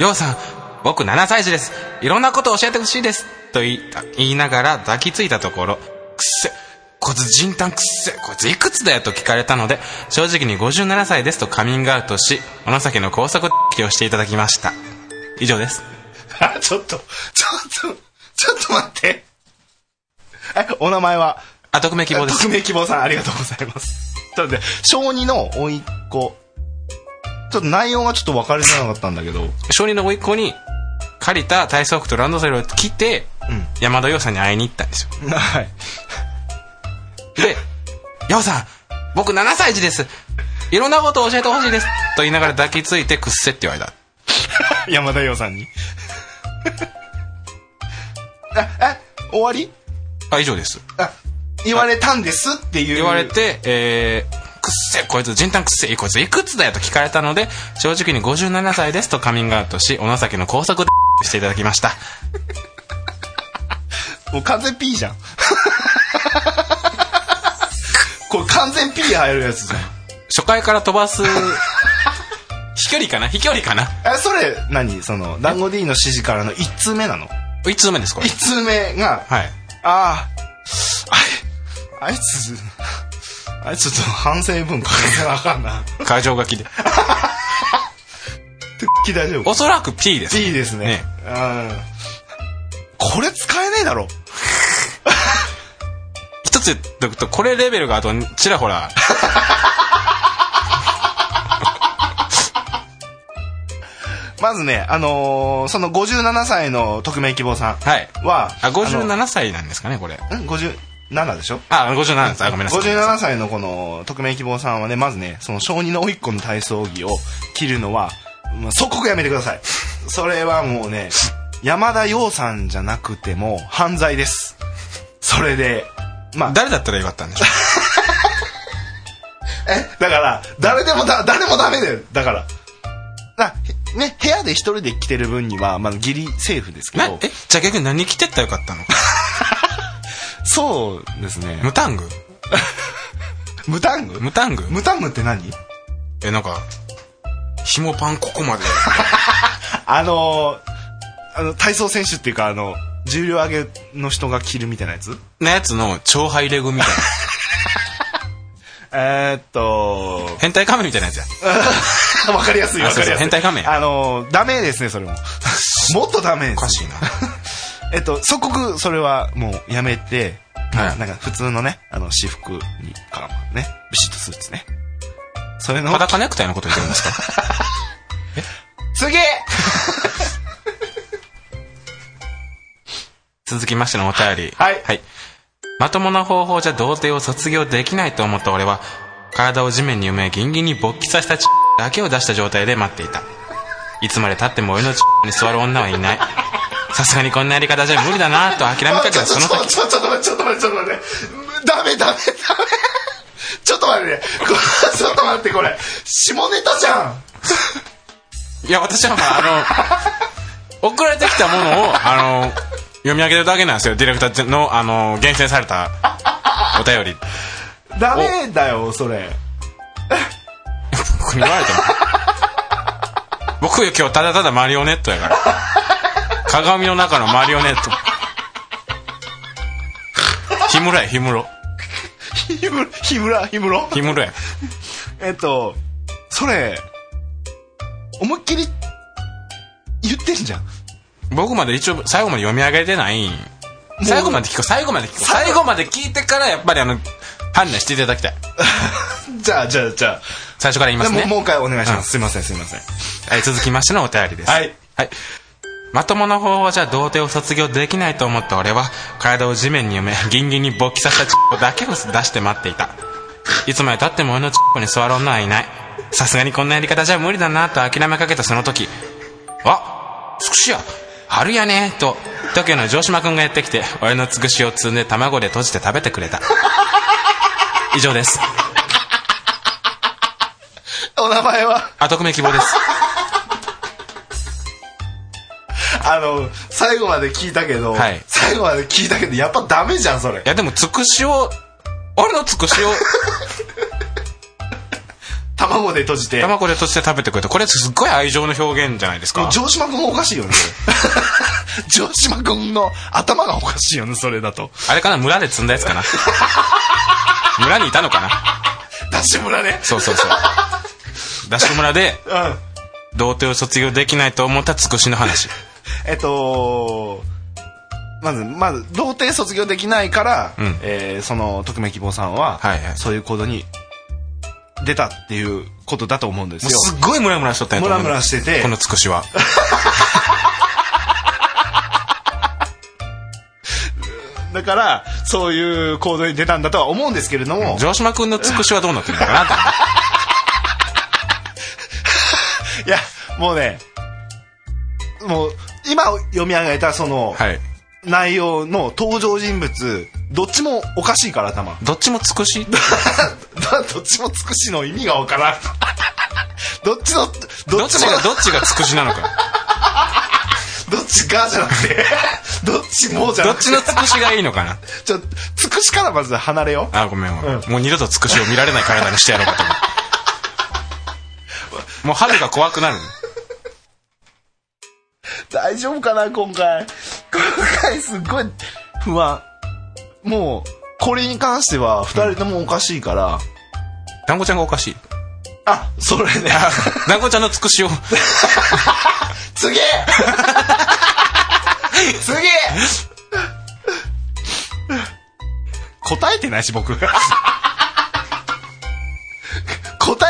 ようさん、僕7歳児です。いろんなこと教えてほしいです。と言い言いながら抱きついたところ、くっせ、こいつ人胆くっせ、こいついくつだよと聞かれたので、正直に57歳ですとカミングアウトし、お情けの高速をしていただきました。以上です。あ、ちょっと、ちょっと、ちょっと待って。え、お名前は？あ、匿名希望です。匿名希望さん、ありがとうございます。ちょっと待って、小児の甥っ子。ちょっと内容がちょっと分かりづらかったんだけど。小児の甥っ子に借りた体操服とランドセルを着て、うん山田洋さんに会いに行ったんですよ。はい。で、洋さん、僕7歳児です。いろんなことを教えてほしいです。と言いながら抱きついてくっせって言われた。山田洋さんに。あ、え、終わり？あ、以上です。あ、言われたんですっていう。言われて、えー、くっせこいつ人胆くっせこいついくつだよと聞かれたので正直に57歳ですとカミングアウトしお情けの高速で していただきました もう完全 P じゃん。これ完全 P 入るやつじゃん。初回から飛ばす飛距離かな？飛距離かな？え、それ、何？その、団子 D の指示からの1通目なの？1通目ですこれ ?1 通目が、はいああ、あい、あいつ、あいつちょっと反省文書かせなあかんな。会場書きで大丈夫おそらく P です P ですね。うん。これ使えねえだろ。一つ言っとくとこれレベルがあとちらほら まずね、あのーその57歳の匿名希望さんはいは、あの57歳なんですかねこれん ?57 でしょ？あ57ですあごめんなさい。57歳のこの匿名希望さんはねまずねその小児の甥っ子の体操着を着るのは、まあ、即刻やめてください。それはもうね山田洋さんじゃなくても犯罪です。それでまあ。誰だったらよかったんでしょ え？だから誰でもだ誰もダメだよ。だから。あへね部屋で一人で着てる分には、まあ、ギリセーフですけど。なえ？じゃあ逆に何着てったらよかったの そうですね。ムタング？ムタング？ムタング？ムタングって何？えなんか紐パンここまで。あのーあの体操選手っていうかあの重量上げの人が着るみたいなやつ？なやつの超ハイレグみたいな。えー、っと変態仮面みたいなやつや。わかりやすいあわかりやすい。変態仮面あのーダメですねそれも。もっとダメですおかしいなえっと即刻それはもうやめて、はい。なんか普通のねあの私服にかねビシッとスーツね。それの。裸ネクタイのこと言ってるんですか？次！続きましてのお便り。はい。まともな方法じゃ童貞を卒業できないと思った俺は体を地面に埋めギンギンに勃起させたチだけを出した状態で待っていた。いつまでたっても俺のに座る女はいないさすがにこんなやり方じゃ無理だなと諦めかけたその時。ちょちょっと待ってちょっと待ってちょっと待ってダメダメダメちょっと待ってこれちょっと待ってこれ下ネタじゃんいや私はまああの送られてきたものをあの読み上げるだけなんですよディレクターのあの厳選されたお便りダメだよそれ僕に言われても僕今日ただただマリオネットやから鏡の中のマリオネット。氷室や氷室。ひむひむらひむろ氷室や。えっとそれ思いっきり言ってんじゃん。僕まで一応最後まで読み上げてない。最後まで聞こう最後まで聞こう。最後。まで聞いてからやっぱりあの判断していただきたい。じゃあじゃあじゃあ。最初から言いますね。もうもう一回お願いします、うん。すいませんすいません。はい、続きましてのお便りです。はい。はい。まともな方法じゃ童貞を卒業できないと思った俺は、体を地面に埋め、ギンギンに勃起させたチッコだけを出して待っていた。いつまで経っても俺のチッコに座る女はいない。さすがにこんなやり方じゃ無理だなと諦めかけたその時、あつくしや春やねと、東京の城島くんがやってきて、俺のつくしを積んで卵で閉じて食べてくれた。以上です。お名前は？あ、匿名希望です。あの最後まで聞いたけど、はい。最後まで聞いたけどやっぱダメじゃんそれ。いやでもつくしを、俺のつくしを、卵で閉じて。卵で閉じて食べてくれてこれすっごい愛情の表現じゃないですか。城島君おかしいよね 城島君の頭がおかしいよねそれだと。あれかな？村で積んだやつかな？村にいたのかな？ダッシュ村ね。そうそうそう。ダッシュ村でうん。童貞を卒業できないと思ったつくしの話えっとまずまず童貞卒業できないから、うん。えーその匿名希望さんは、はいはい。そういう行動に出たっていうことだと思うんですよ。すっごいムラムラしとったんやムラムラしてて。このつくしは。だからそういう行動に出たんだとは思うんですけれども、城島君のつくしはどうなってるのかな いやもうねもう今読み上げたそのはい。内容の登場人物どっちもおかしいから頭どっちもつくし？どっちもつくしの意味がわからん。どっちのどっちがどっちがつくしなのか。どっちがじゃなくてどっちもじゃどっなくて。ちのつくしがいいのかな？ちょつくしからまず離れよあごめんごめん、もう二度とつくしを見られない体にしてやろうかと思う。もう春が怖くなる大丈夫かな今回。今回すっごい不安。もうこれに関しては二人ともおかしいから、団子ちゃんがおかしい。あそれね。団子ちゃんのつくしを。次! 次!答えてないし僕。答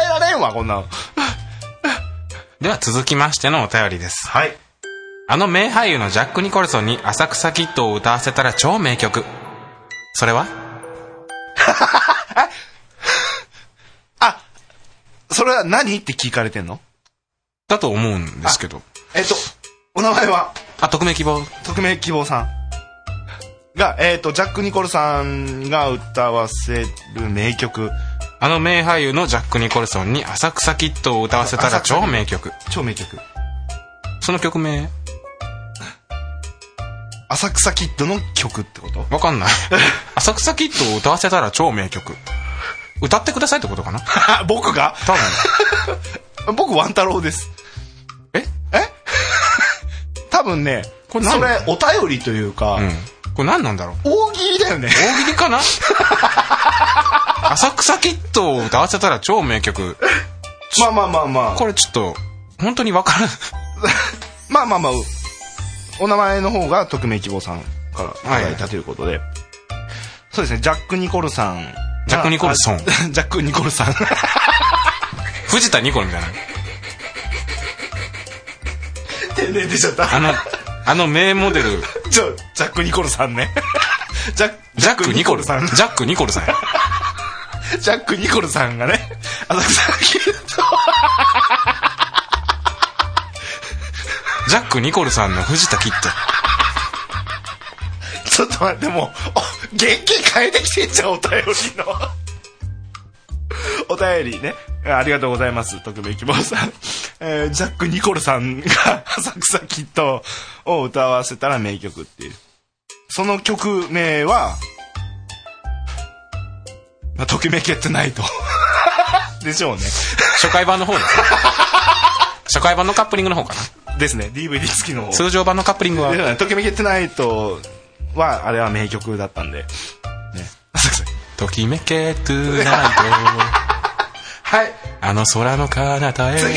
えられんわこんなの。では続きましてのお便りです。はいあの名俳優のジャック・ニコルソンに浅草キッドを歌わせたら超名曲。それは？あそれは何って聞かれてんの？だと思うんですけど。えっとお名前は？あ匿名希望。匿名希望さん。が、えっとジャック・ニコルさんが歌わせる名曲。あの名俳優のジャック・ニコルソンに浅草キッドを歌わせたら超名曲。超名曲。その曲名？浅草キッドの曲ってこと？わかんない。浅草キッドを歌わせたら超名曲。歌ってくださいってことかな？僕が？多分。僕ワン太郎です。え？え？多分ねこれ何それお便りというか、うん。これ何なんだろう？大喜利だよね。大喜利かな？浅草キッドを歌わせたら超名曲。まあまあまあまあ。これちょっと本当にわからんまあまあまあお名前の方が匿名希望さんからいただいたということで、そうですね。ジャック・ニコルさんが。ジャックニコルソン。あジャック・ニコルさん。藤田ニコルみたいな。天然出ちゃった。あのあの名モデル。ジャック・ニコルさんね。ジャック・ニコルさん。ジャック・ニコル。さん。やジャック・ニコルさんがね。浅草ジャック・ニコルさんの藤田キッド。ドちょっと待ってもうお元気変えてきてんじゃんお便りの。お便りね。ありがとうございます。匿名希望さん、えージャック・ニコルさんが浅草キッドを歌わせたら名曲っていう。その曲名はまあときめけてないとでしょうね。初回版の方です。初回版のカップリングの方かですね。DVD 付きの。な通常版のカップリングは。でときめけてないとはあれは名曲だったんで。ね。ときめけトゥナイトはい。あの空の彼方へ。次！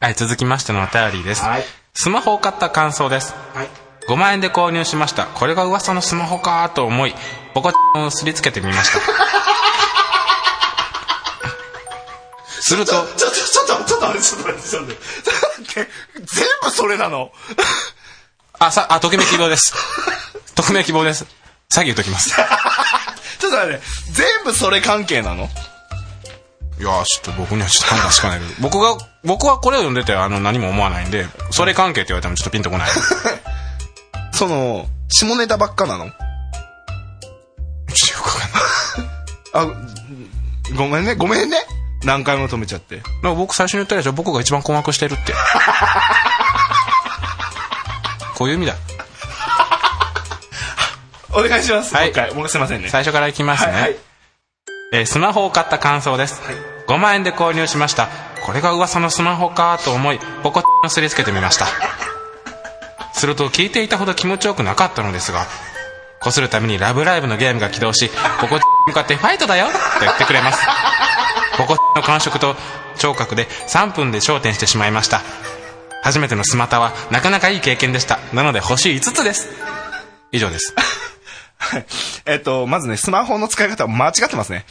はい続きましてのお便りです、はい。スマホを買った感想です。はい。5万円で購入しました。これが噂のスマホかと思いポコチンをすりつけてみました。するとちょちょっとちょっと待ってちょっと待って。ちょっと待って。全部それなの。あさあときめき希望です。ときめき希望です。詐欺言っときます。ちょっと待って。全部それ関係なの？いやーちょっと僕にはちょっと判断しかない。です僕が僕はこれを読んでてあの何も思わないんでそれ関係って言われてもちょっとピンとこない。その下ネタばっかなの？あごめんねごめんね何回も止めちゃって。だから僕最初に言ったでしょ僕が一番困惑してるって。こういう意味だ。お願いします、はい。もう一回。もうすいませんね。最初からいきますね、はいはい。えースマホを買った感想です、5万円で購入しました。これが噂のスマホかと思いポコッをすりつけてみました。すると聞いていたほど気持ちよくなかったのですがこするために「ラブライブ!」のゲームが起動しポコッに向かって「ファイトだよ!」と言ってくれますポコッの感触と聴覚で3分で焦点してしまいました。初めてのスマタはなかなかいい経験でした。なので星5つです。以上です。は いえっと、まずね、スマホの使い方は間違ってますね。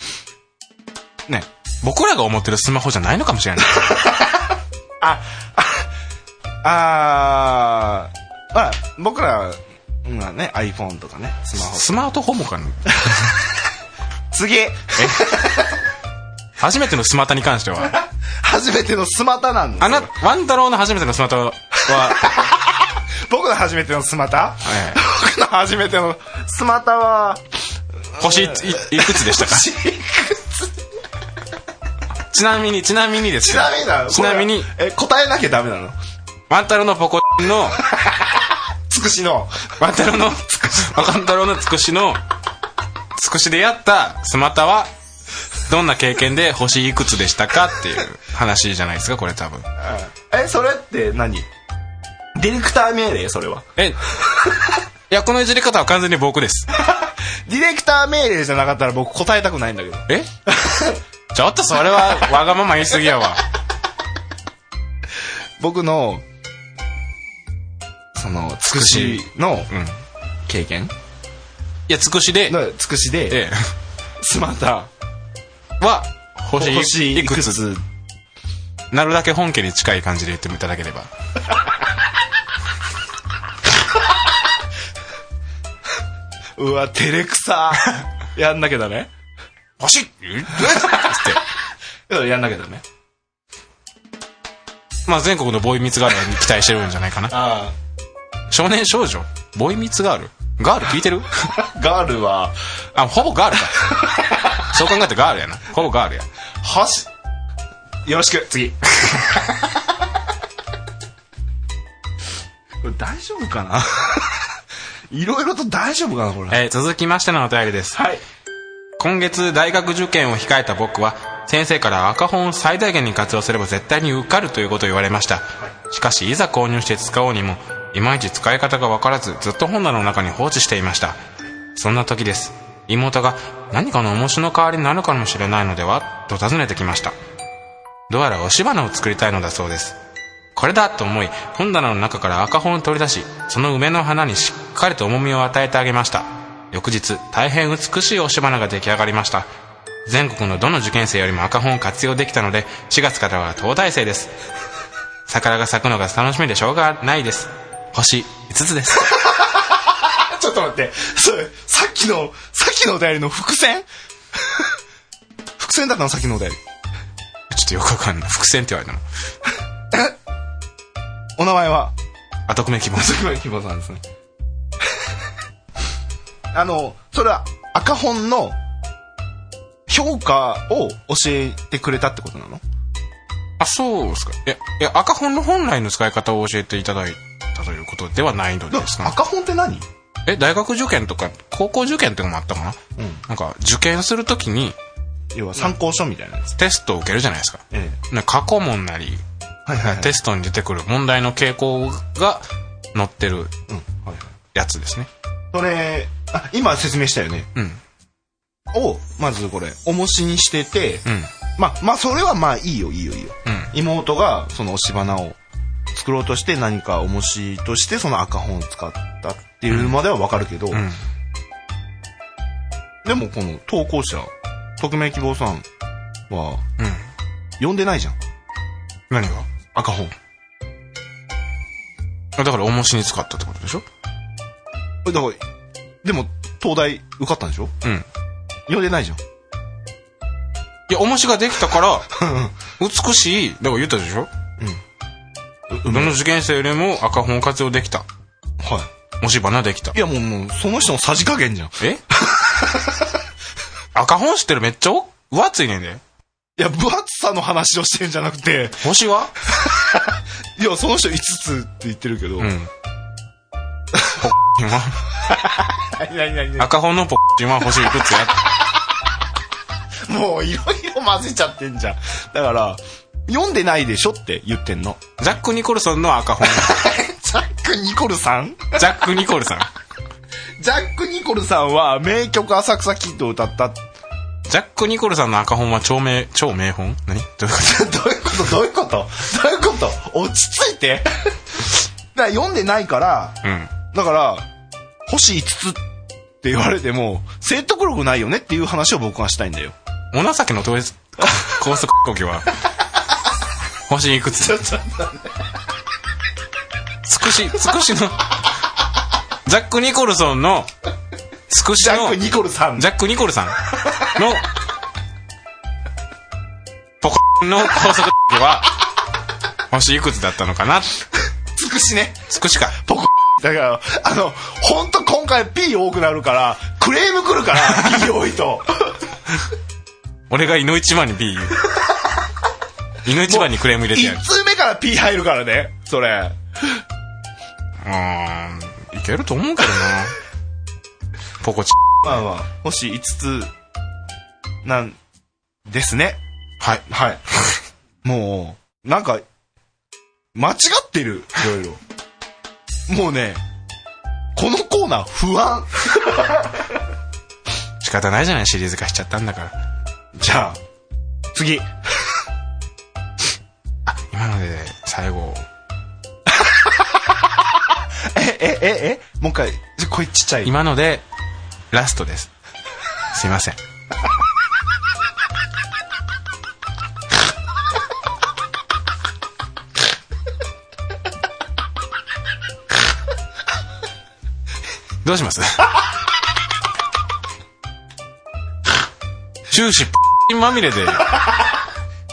ね。僕らが思ってるスマホじゃないのかもしれない。あ、あ、ああ、僕らはね、iPhone とかね、スマホ。スマートフォンもかな。次初めてのスマタに関しては。初めてのスマタなんですよ。あなワン太郎の初めてのスマタは、僕の初めてのスマタ、ええ。僕の初めてのスマタは、星いいいくつでしたか？ちなみにちなみにですちよなみにだちなみに。え、答えなきゃダメなの？ワン太郎のポコのつくしの。ワン太郎のワン太郎のつくしのつくしでやったスマタはどんな経験で星いくつでしたかっていう話じゃないですかこれ多分。え、それって何？ディレクター命令？それは。えいやこのいじり方は完全に僕です。ディレクター命令じゃなかったら僕答えたくないんだけど。え？ちょっとそれはわがまま言いすぎやわ。僕の、その、つくしのうん。経験？いやつくしで。のつくしで、え スマタ、えは星星いいくつ？なるだけ本家に近い感じで言っていただければ。うわ、照れくさ。やんなきゃダメ？星って。やんなきゃダメ？まあ全国のボーイミツガールに期待してるんじゃないかな。あ少年少女？ボーイミツガール？ガール聞いてる？あ。ガールは、あほぼガールかそう考えてガールやな。ほぼガールや。はし、よろしく、次。これ大丈夫かな？いろいろと大丈夫かなこれ。えー続きましてのお便りです。はい。今月大学受験を控えた僕は先生から赤本を最大限に活用すれば絶対に受かるということを言われました。しかしいざ購入して使おうにもいまいち使い方が分からずずっと本棚の中に放置していました。そんな時です妹が何かの重しの代わりになるかもしれないのでは？と尋ねてきました。どうやら押し花を作りたいのだそうです。これだと思い本棚の中から赤本を取り出しその梅の花にしっかりと重みを与えてあげました。翌日大変美しい押し花が出来上がりました。全国のどの受験生よりも赤本を活用できたので4月からは東大生です。桜が咲くのが楽しみでしょうがないです。星5つです。ちょっと待って。それ、さっきの、さっきのお便りの伏線？伏線だったの？さっきのお便り。ちょっとよくわかんない。伏線って言われたの。お名前は？あ匿名希望徳丸希望さんですね。あの、それは赤本の評価を教えてくれたってことなの？あそうですか。いやいや赤本の本来の使い方を教えていただいたということではないのですか？赤本って何？え大学受験とか高校受験ってのもあったかな、うんなんか受験するときに要は参考書みたいなやつ。テストを受けるじゃないですかえね過去問なりえ。はいはい、はい。テストに出てくる問題の傾向が載ってるうん。はいはい。やつですねそれ、あ、今説明したよね。うんを、まずこれ、重しにしてて、うんまあ、まあ、それはまあいいよいいよいいよ。うん妹がその押し花を作ろうとして何か重しとしてその赤本を使ったっていうまではわかるけど、うん。でもこの投稿者、匿名希望さんはうん。読んでないじゃん。何が？赤本。あだから重しに使ったってことでしょ？だから、でも東大受かったんでしょ？うん。読んでないじゃん。いや重しができたから 美しいだから言ったでしょ？うどの受験生よりも赤本を活用できた。は押し花できたい。いやもうもうその人のさじ加減じゃん。え？赤本知ってるめっちゃお分厚いねんでいや、分厚さの話をしてんじゃなくて、星は？いや、その人5つって言ってるけど。うん ポッキンは？何何何赤本のポッキンは星いくつや？ももういろいろ混ぜちゃってんじゃん。だから、読んでないでしょって言ってんの。ジャック・ニコルソンの赤本。ジャック・ニコルさん？ジャック・ニコルさん。ジャック・ニコルさんは名曲浅草キッドを歌った。ジャック・ニコルさんの赤本は超名、超名本？何？どういうこどういうこと？どういうこと？どういうこと？落ち着いて。だから読んでないから、とうん。だから、星5つって言われても、説得力ないよねっていう話を僕はしたいんだよ。お情けの統一、高速呼吸は、星いくつつくし、つくしの、ジャック・ニコルソンの、つくしのジャック・、ニコルさん。ジャック・ニコルさんの、ポコの高速は、星いくつだったのかな？つくしね。つくしか。ポコだから、あの、ほんと今回 P 多くなるから、クレーム来るから、P 多いと。俺が井の一番に B 言う。井の一番にクレーム入れてやる1。通目から P 入るからね、それ。うーん、いけると思うけどな。ポコチ。まあまあ、星5つ、なん、ですね。はい。はい。もう、なんか、間違ってる、いろいろ。もうね、このコーナー不安。仕方ないじゃない、シリーズ化しちゃったんだから。じゃあ、次。今ので最後、え、え、え、えもう一回、これちっちゃい。今のでラストです。すいません。どうします？終始まみれで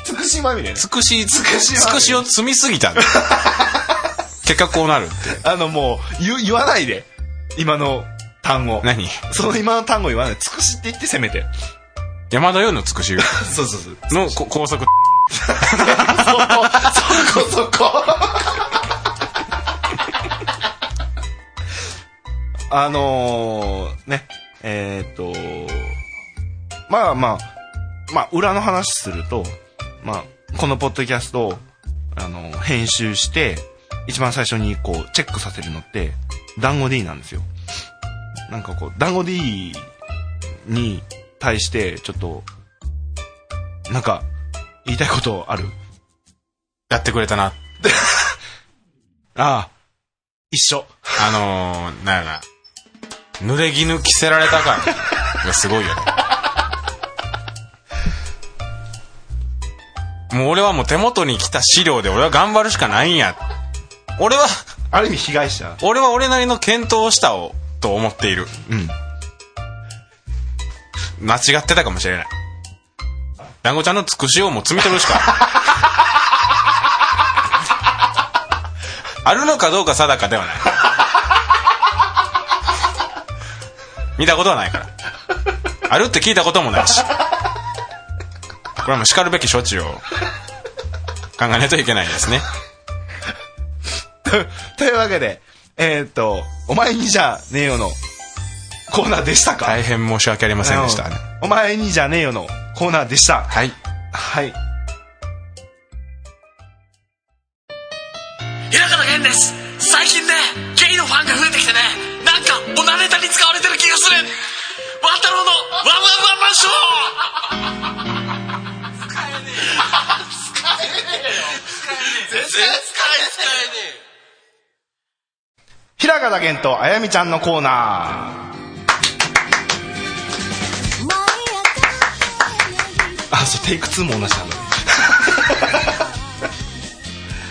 つくしまみれね。つくしつくしつくしを積みすぎた結果こうなるってあのもう、言う、言わないで。今の単語。何？その今の単語言わない。つくしって言ってせめて。山田洋のつくし？そうそうそう。のこ高速そこそこ。あのー、ね、えーっと、まあまあ、まあ、裏の話すると、まあ、このポッドキャストを、あの、編集して、一番最初にこう、チェックさせるのって、団子 D なんですよ。なんかこう、団子 D に対して、ちょっと、なんか、言いたいことある？やってくれたな。ああ、一緒。あのー、なんやな。濡れ衣着せられた感。がすごいよね。もう俺はもう手元に来た資料で俺は頑張るしかないんや俺はある意味被害者。俺は俺なりの検討をしたをと思っている。うん。間違ってたかもしれない。団子ちゃんのつくしをもう摘み取るしか。あるのかどうか定かではない。見たことはないから。あるって聞いたこともないし。これはもう叱るべき処置を考えないといけないですね というわけで、えーっと、お前にじゃねえよのコーナーでしたか、大変申し訳ありませんでしたうんお前にじゃねえよのコーナーでした。はいはい。源とあやみちゃんのコーナー。あ、そう、テイク2も同じなんだね。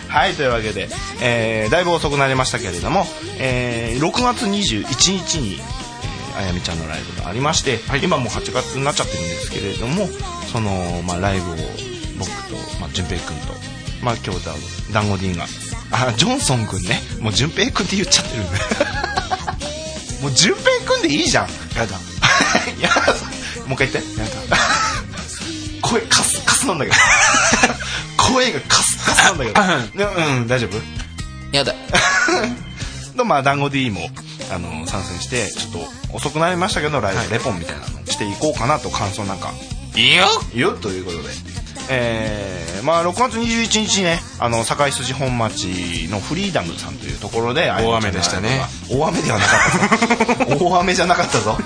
はい、というわけで、えー、だいぶ遅くなりましたけれども、えー、6月21日に、えー、あやみちゃんのライブがありまして、今もう8月になっちゃってるんですけれども、その、まあ、ライブを僕と、まあ、淳平君と、まあ、今日だ、団子 D が、あ、ジョンソン君ね、もう淳平君って言っちゃってる。もう淳平君でいいじゃん。やだ。やだ。もう一回言って。やだ。声カスカスなんだけど。声がカスカスなんだけど。ねうん。大丈夫？やだ。のまあ団子 D もあの参戦してちょっと遅くなりましたけどライブレポンみたいなのをしていこうかなと感想なんか。いいよ。いいよ。ということでえー、まあ6月21日ねあの堺筋本町のフリーダムさんというところで大雨でしたね。大雨ではなかったぞ。大雨じゃなかったぞ。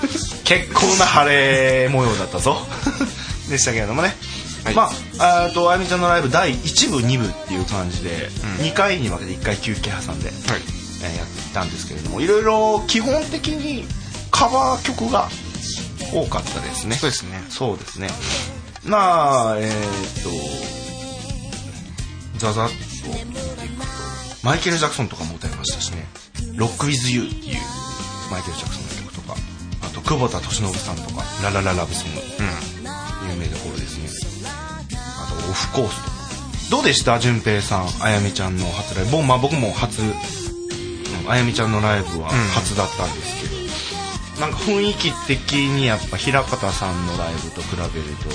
結構な晴れ模様だったぞ。でしたけれどもね、はい。まああとあやみちゃんのライブ第1部2部っていう感じで、2回に分けて1回休憩挟んで、はい。えーやってたんですけれどもいろいろ基本的にカバー曲が多かったですね。そうですね。そうですねまあえーっとザザッと見ていくとマイケル・ジャクソンとかも歌いましたしね「ロック・ウィズ・ユー」っていうマイケル・ジャクソンの曲とか。あと久保田利伸さんとか「ララララブソング」有名どころですね。あと「オフコース」とか。どうでした？淳平さんあやみちゃんの初ライブ。僕,、まあ、僕も初うんあやみちゃんのライブは初だったんですけど、なんか雰囲気的にやっぱ平方さんのライブと比べると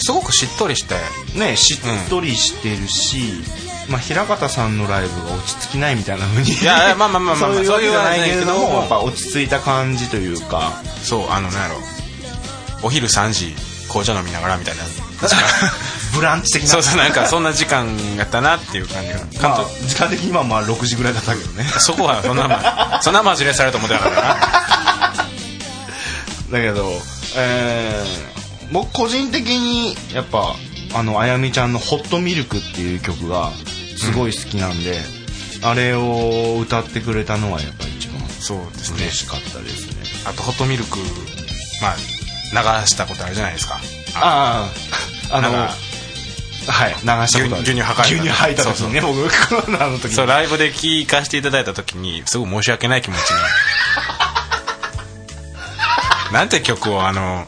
すごくしっとりして。ねしっとりしてるし、まあ、平方さんのライブが落ち着きないみたいな風にいやいやまあまあまあまあ そういうわけじゃないけれどもも。やっぱ落ち着いた感じというか。そうあのなんやろ。お昼3時紅茶飲みながらみたいな。ブランチ的な。そうそうなんかそんな時間やったなっていう感じが。関まあ東、時間的にはまあ6時ぐらいだったけどね。そこはそんなまそんなマジレスされると思ってなかったな。だけど、えー、僕個人的にやっぱあのあやみちゃんの「ホットミルク」っていう曲がすごい好きなんで、あれを歌ってくれたのはやっぱり一番そうですね。嬉しかったですね。あとホットミルクまあ流したことあるじゃないですか。あああのはい流したことある。牛牛乳吐かれた牛乳吐いた時にね僕コロナの時に。そうライブで聴かせていただいた時にすごい申し訳ない気持ちに。なんて曲をあの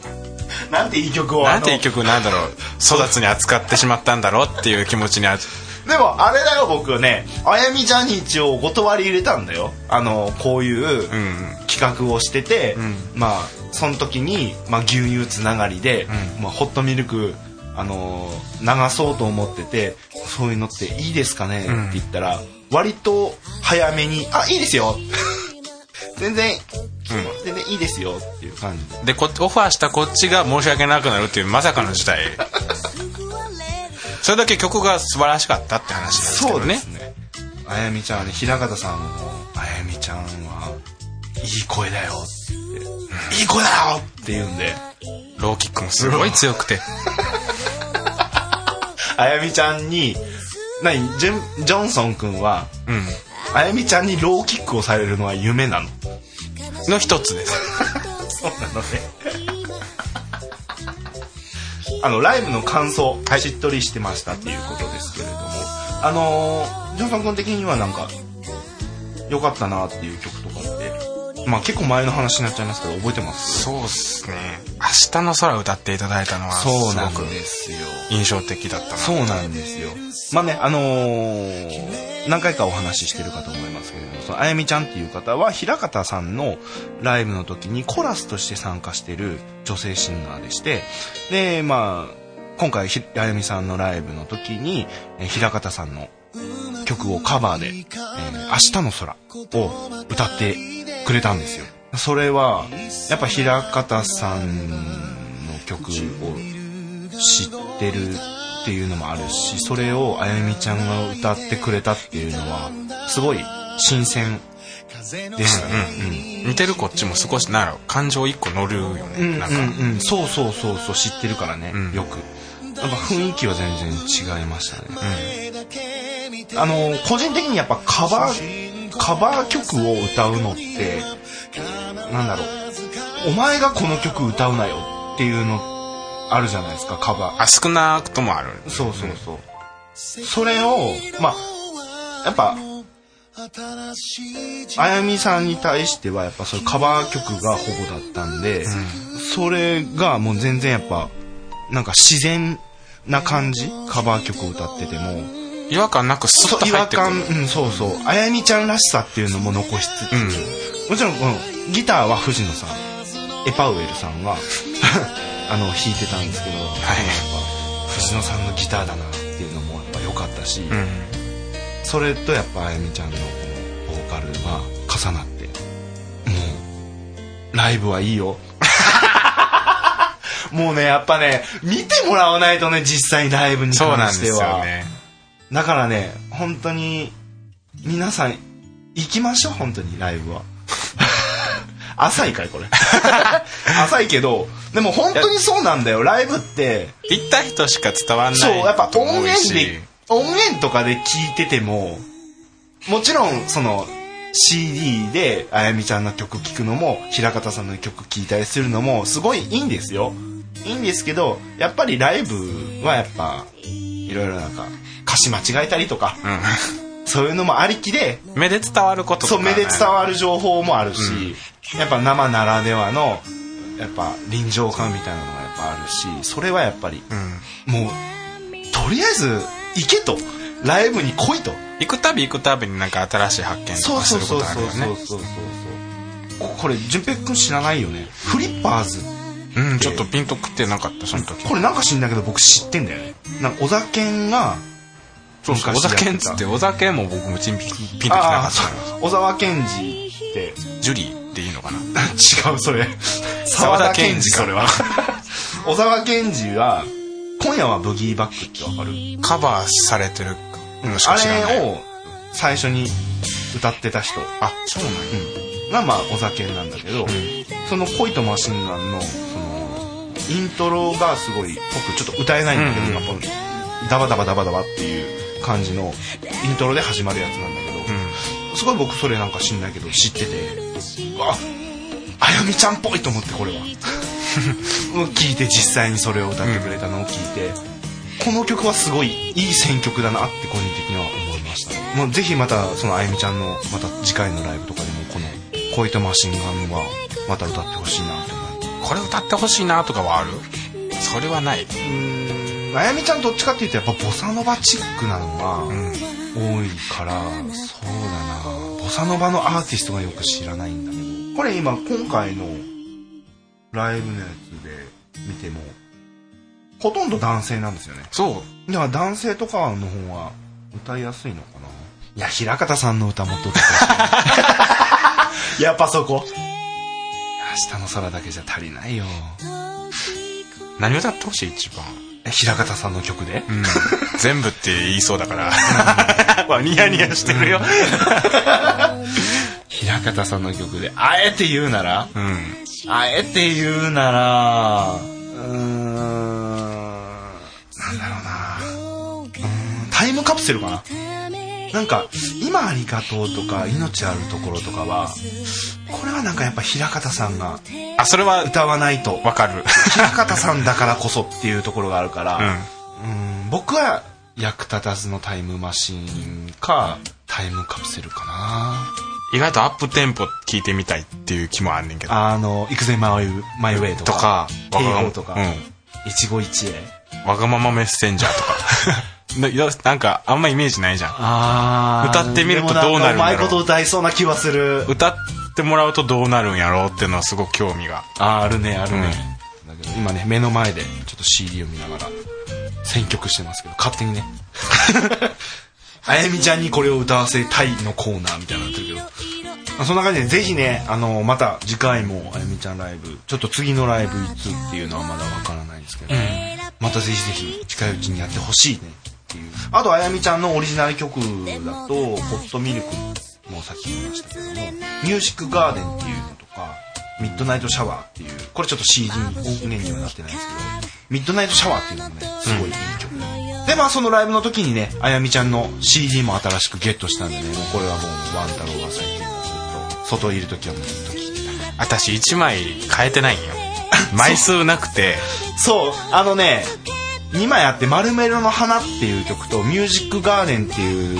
なんていい曲をなんていい曲なんだろう。育つに扱ってしまったんだろうっていう気持ちにあでもあれだよ僕ね。あやみちゃんに一応お断り入れたんだよ。あのこういううん企画をしてて、ん。まあその時に、まあ、牛乳つながりで、まあ、ホットミルクあのー流そうと思っててそういうのっていいですかね、ん。って言ったら割と早めに「あいいですよ」全然、全然いいですよっていう感じ。ででこオファーしたこっちが申し訳なくなるっていうまさかの事態。それだけ曲が素晴らしかったって話なんですけそどね。うですね。あやみちゃんはね平方さんも「あやみちゃんはいい声だよ」って。言って「いい声だよ!」って言うんで。ローキックもすごい強くて。あやみちゃんに何ジョンソン君はうんあやみちゃんにローキックをされるのは夢なの？の一つです。そうなのね。あのライブの感想、しっとりしてましたっていうことですけれどもあのージョンソン君的にはなんか良かったなっていう曲とかってまあ結構前の話になっちゃいますけど覚えてます？そうっすね。明日の空歌っていただいたのはすそうなんごくですよ印象的だったな。そうなんですよ。まあねあのー何回かお話ししてるかと思いますけれどもそのあやみちゃんっていう方は平方さんのライブの時にコラスとして参加してる女性シンガーでしてでまあ今回ひあやみさんのライブの時にえー平方さんの曲をカバーで「えー明日の空」を歌ってくれたんですよ。それはやっぱ平方さんの曲を知ってるっていうのもあるしそれをあやみちゃんが歌ってくれたっていうのはすごい新鮮でしたね、似てるこっちも少しなら感情一個乗るよね、うん、なんか、うん。うんそうそうそうそう知ってるからね、うん。よく。やっぱ雰囲気は全然違いましたね、あの個人的にやっぱカバーカバー曲を歌うのってなんだろう。お前がこの曲歌うなよっていうのあるじゃないですかカバー。あ少なくともある。そうそうそう、それをまあやっぱあやみさんに対してはやっぱそれカバー曲がほぼだったんで、それがもう全然やっぱなんか自然な感じカバー曲を歌ってても違和感なくスッと違和入ってくる。感うんそうそう。あやみちゃんらしさっていうのも残しつつ、もちろんこのギターは藤野さんエパウエルさんが あの弾いてたんですけど、やっぱ藤野さんのギターだなっていうのもやっぱ良かったし、うん。それとやっぱあやみちゃんのこのボーカルが重なってもうライブはいいよ。もうねやっぱね見てもらわないとね実際にライブにそうなんで関してはすよねだからね本当に皆さん行きましょう本当にライブは。浅いかいこれ。浅いけどでも本当にそうなんだよ。ライブって行った人しか伝わんないそうやっぱ音源し。で音源とかで聞いててももちろんその CD であやみちゃんの曲聴くのも平方さんの曲聴いたりするのもすごいいいんですよ。いいんですけどやっぱりライブはやっぱいろいろなんか歌詞間違えたりとかそういうのもありきでうん目で伝わることとかそう目で伝わる情報もあるし、やっぱ生ならではのやっぱ臨場感みたいなのがやっぱあるしそれはやっぱりうん。もうとりあえず行けと。ライブに来いと。行くたび行くたびになんか新しい発見とそうかするこそうそうそう。とあるよね。そうそうそうここれ淳平君知らないよね。フリッパーズ。うんちょっとピンと食ってなかったその時。これなんか知んないけど僕知ってんだよね。なんか小沢健がそうそう小昔やってた。酒っつって小酒も僕もチンピンピンときてなかああった小沢健二って。ジュリーっていいのかな。違うそれ。沢田研二か。それは。小沢健二は「今夜はブギーバック」ってわかる？カバーされてるのしあか知らない。れを最初に歌ってた人。あそうなんや。がまあ小沢健なんだけど、その「恋とマシンガンの」そのイントロがすごい僕ちょっと歌えないんだけど、うんうん。ダバダバダバダバっていう感じのイントロで始まるやつなんだけど、すごい僕それなんか知んないけど知っててああやみちゃんっぽいと思ってこれは。聞いて実際にそれを歌ってくれたのを聞いて、この曲はすごいいい選曲だなって個人的には思いました。もうぜひまたそのあやみちゃんのまた次回のライブとかでもこの「恋とマシンガン」はまた歌ってほしいなって思いこれ歌ってほしいなとかはある？それはない。うーんあやみちゃんどっちかっていうとやっぱボサノバチックなのが多いから、そうだな。ボサノバのアーティストがよく知らないんだけど。これ今今回のライブのやつで見てもほとんど？男性なんですよね。そう。だから男性とかの方が歌いやすいのかな。いや平方さんの歌もっと歌って やっぱそこ。明日の空だけじゃ足りないよ。何歌ってほしい？一番。え平方さんの曲で。うん。全部って言いそうだから。わニヤニヤしてるよ。平方さんの曲であえて言うならうん。あえて言うならうーん。なんだろうな。タイムカプセルかな？なんか「今ありがとう」とか「命あるところ」とかはこれはなんかやっぱ平方さんがあそれは歌わないと。わかる。平方さんだからこそっていうところがあるから、うん。うん僕は役立たずのタイムマシンかタイムカプセルかな。意外とアップテンポ聞いてみたいっていう気もあんねんけど。あの「行くぜマイウマイウェイ」とかとか敬語とかうん。一期一会。わがままメッセンジャーとか なんかあんまイメージないじゃん。あ歌ってみるとどうなるんだろう。うまいこと歌いそうな気はする。歌ってもらうとどうなるんやろうっていうのはすごく興味が。あーあるねあるね、だけど今ね目の前でちょっと CD を見ながら選曲してますけど勝手にね。あやみちゃんにこれを歌わせたいのコーナーみたいになってるけど。まあそんな感じでぜひねあのまた次回もあやみちゃんライブちょっと次のライブいつっていうのはまだわからないんですけど、またぜひぜひ近いうちにやってほしいねっていう。あとあやみちゃんのオリジナル曲だと「ホットミルク」もさっき言いましたけども「ミュージックガーデン」っていうのとか「ミッドナイトシャワー」っていうこれちょっと CD 音源にはなってないんですけど「ミッドナイトシャワー」っていうのもねすごいいい曲でまあそのライブの時にねあやみちゃんの CD も新しくゲットしたんでねもうこれはもうワン太郎が最近ずっと外いる時はもうずっと聴いてた。私1枚変えてないんよ。枚数なくて。そう。あのね2枚あって「マルメロの花」っていう曲と「ミュージックガーデン」っていう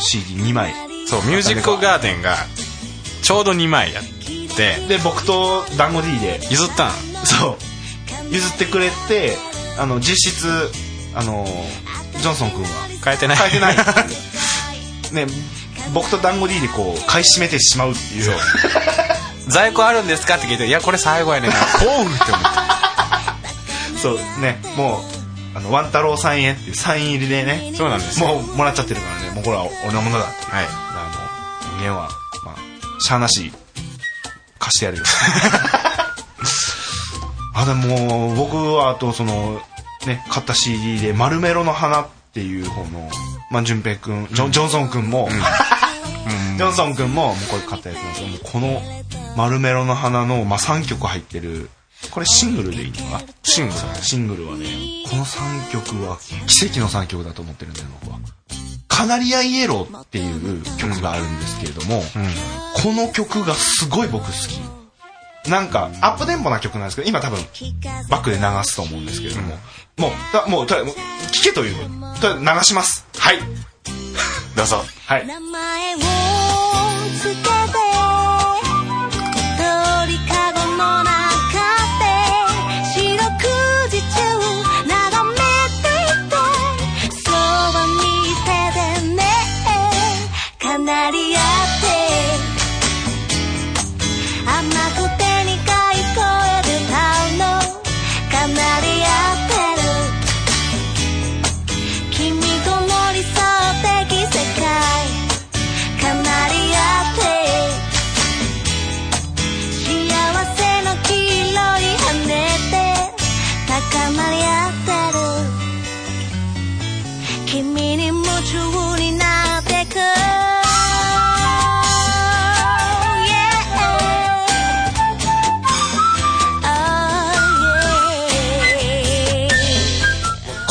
CD2 枚。そうミュージックガーデンがちょうど2枚やって。で僕と団子 D で。譲ったん？そう。譲ってくれてあの実質あのジョンソン君は。変えてない。変えてない。ね僕と団子 D でこう買い占めてしまうっていう。在庫あるんですか？って聞いて「いやこれ最後やねんな」おうって思ってそうねもうあのワン太郎さんへっていうサイン入りでねそうなんですよ。もうもらっちゃってるからね。もうこれは俺のものだって。はい。だからもう音源はまあしゃあなし貸してやるよ。あでも僕はあとそのね買った CD で「マルメロの花」っていう方のまあ淳平君ジョンジョンソン君も、ジョンソン君も もうこれ買ったやつなんですけどもうこの「マルメロの花の」まあ、3曲入ってるこれシングルでいいのか？なシングルシングルはねこの3曲は奇跡の3曲だと思ってるんだよ僕は。カナリアイエローっていう曲があるんですけれども、この曲がすごい僕好き。なんかアップテンポな曲なんですけど今多分バックで流すと思うんですけれども、もうだもうとりあえずもう聞けというとりあえず流します。はい。どうぞ。はい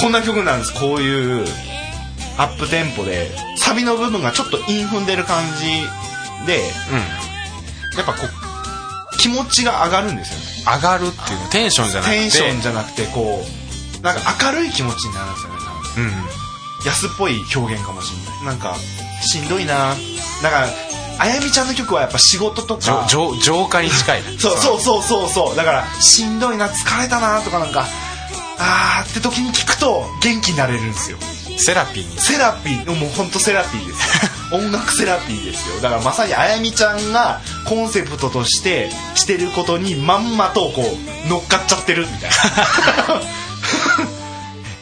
こんな曲なんです。こういうアップテンポでサビの部分がちょっと韻踏んでる感じでやっぱこう気持ちが上がるんですよね。上がるっていうテンションじゃなくて。テンションじゃなくてこうなんか明るい気持ちになるんですよね多分。うん安っぽい表現かもしれない。なんかしんどいなだからあやみちゃんの曲はやっぱ仕事と浄か。浄浄化に近い。そうそうそうそうそう。だからしんどいな疲れたなとかなんかあーって時に聞くと元気になれるんですよ。セラピー。にセラピー。もうほんとセラピーです。よ 音楽セラピーですよ。だからまさにあやみちゃんがコンセプトとしてしてることにまんまとこう乗っかっちゃってるみたいな。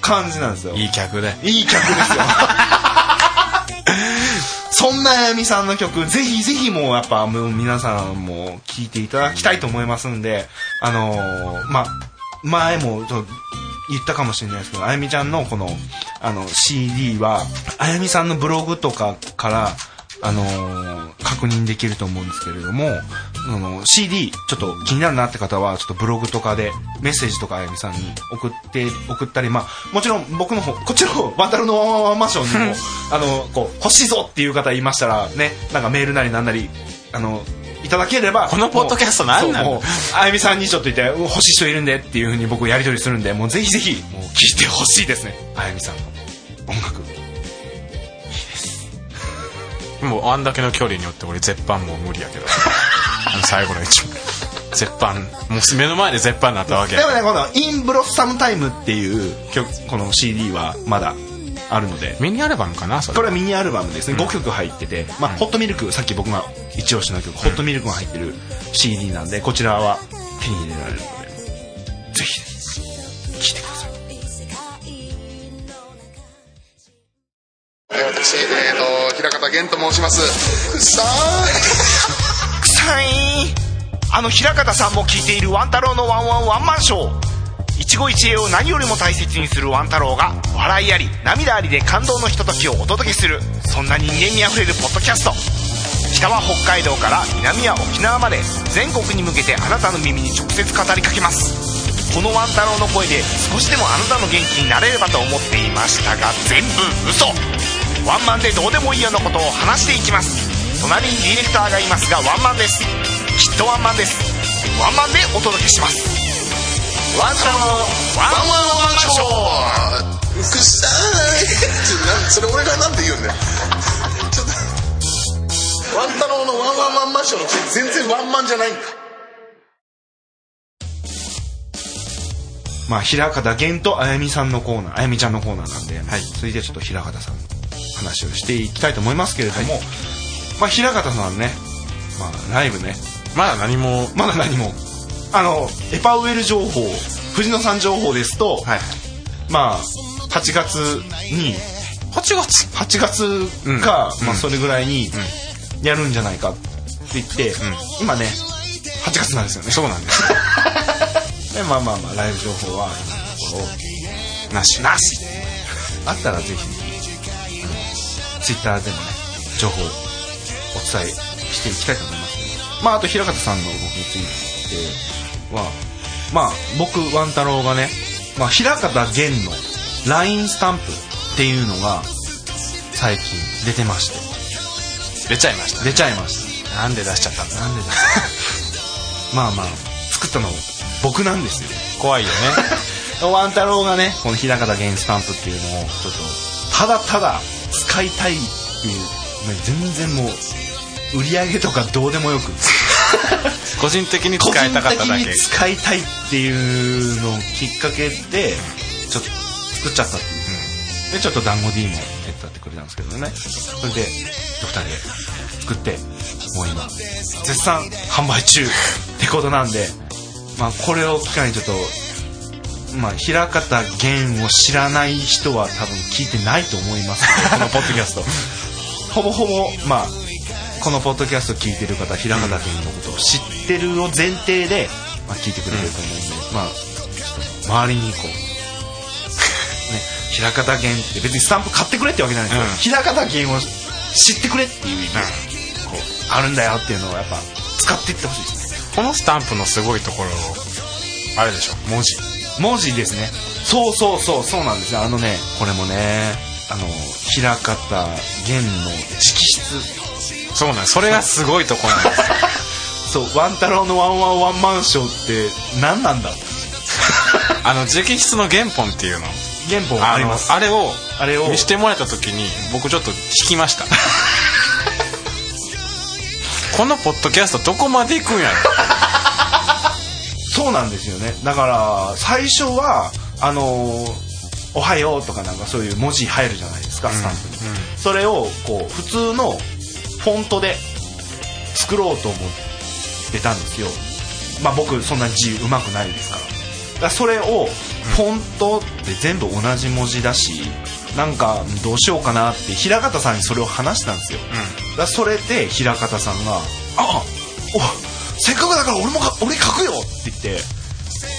感じなんですよ。いい客で。いい曲ですよ。そんなあやみさんの曲ぜひぜひもうやっぱもう皆さんも聴いていただきたいと思いますんであのーまあ前もちょ言ったかもしれないですけどあやみちゃんのこのあの CD はあやみさんのブログとかからあのー確認できると思うんですけれどもあの CD ちょっと気になるなって方はちょっとブログとかでメッセージとかあやみさんに送って送ったりまあもちろん僕の方こっちの「ワンタロのワンワンワンマンション」にもあのこう欲しいぞっていう方いましたらねなんかメールなりなんなりあのいただければこのポッドキャスト何なのあやみさんにちょっと言ってうん欲しい人いるんでっていうふうに僕やり取りするんでもうぜひぜひもう聴いてほしいですね。あやみさんの音楽。もうあんだけの距離によって俺絶版もう無理やけど。最後の一番絶版。もう目の前で絶版になったわけや。でもねこの「インブロッサムタイム」っていう曲この CD はまだあるので。ミニアルバムかなそれこれはミニアルバムですね、5曲入ってて、まあ、ホットミルクさっき僕が一押しの曲、ホットミルクが入ってる CD なんでこちらは手に入れられるので。ぜひ聴いてください。えー私、えー、と平方源と申します。さあ臭い。あの平方さんも聞いているワン太郎のワンワンワンマンショー一期一会を何よりも大切にするワン太郎が笑いあり涙ありで感動のひとときをお届けするそんな人間味あふれるポッドキャスト。北は北海道から南は沖縄まで全国に向けてあなたの耳に直接語りかけます。このワン太郎の声で少しでもあなたの元気になれればと思っていましたが全部嘘。ワンマンでどうでもいいようなことを話していきます。隣にディレクターがいますがワンマンです。きっとワンマンです。ワンマンでお届けします。ワン太郎のワンワンワンショー。うっさーいっそれ俺がなんて言うんだよ。ちょっとワン太郎のワンワンワンマンショーのくせに全然ワンマンじゃないんだ。まあ平方源とあやみさんのコーナーあやみちゃんのコーナーなんで、続い。てちょっと平方さんの話をしていきたいと思いますけれども、まあ平方さんね、まあ、ライブね。まだ何も。まだ何もあのエパウエル情報藤野さん情報ですと、はい。まあ8月に8月？8月うんか、うん。まあ、それぐらいにやるんじゃないかって言って、今ね8月なんですよね。そうなんです。でまあまあまあライブ情報は今のところなし。なし。あったらぜひツイッターでもね情報をお伝えしていきたいと思います。のでまああと平方さんの僕についてはまあ僕ワン太郎がね、まあ、平方源の LINE スタンプっていうのが最近出てまして。出ちゃいました。出ちゃいました。なんで出しちゃったんだ？なんでだ まあまあ作ったの僕なんですよ。怖いよね。ワン太郎がねこの平方源スタンプっていうのをちょっとただただ使いたいっていう、ね、全然もう売り上げとかどうでもよく 個人的に使いたかっただけ。使いたいっていうのをきっかけでちょっと作っちゃったっていう、でちょっと団子 D も手伝ってくれたんですけどね。それで2人で作ってもう今絶賛販売中ってことなんでまあこれを機会にちょっとまあ、平方源を知らない人は多分聞いてないと思います。このポッドキャスト。ほぼほぼまあこのポッドキャスト聞いてる方は平方源のことを知ってるを前提で、まあ、聞いてくれてると思うんで、まあちょっと周りにこう、ね、平方源って別にスタンプ買ってくれってわけじゃないですけど、うん。平方源を知ってくれっていう意味で、こうあるんだよっていうのをやっぱ使っていってほしいです。ねこのスタンプのすごいところあれでしょ？文字。文字ですね。そうそうそうそうなんですよ。あのねこれもねあの平方源の直筆そうなんそれがすごいところなんです そうワン太郎のワンワンワンマンショーって何なんだ あの直筆の原本っていうの。原本あります。あれをあれを。見してもらえた時に僕ちょっと引きました。このポッドキャストどこまで行くんやろ。そうなんですよね。だから最初はあのーおはよう」とかなんかそういう文字入るじゃないですかスタンプに、それをこう普通のフォントで作ろうと思ってたんですよ。まあ僕そんな字うまくないですから。だからそれをフォントで全部同じ文字だしなんかどうしようかなって平方さんにそれを話したんですよ、だからそれで平方さんが「あおせっかくだから俺もか俺書くよ!」って言って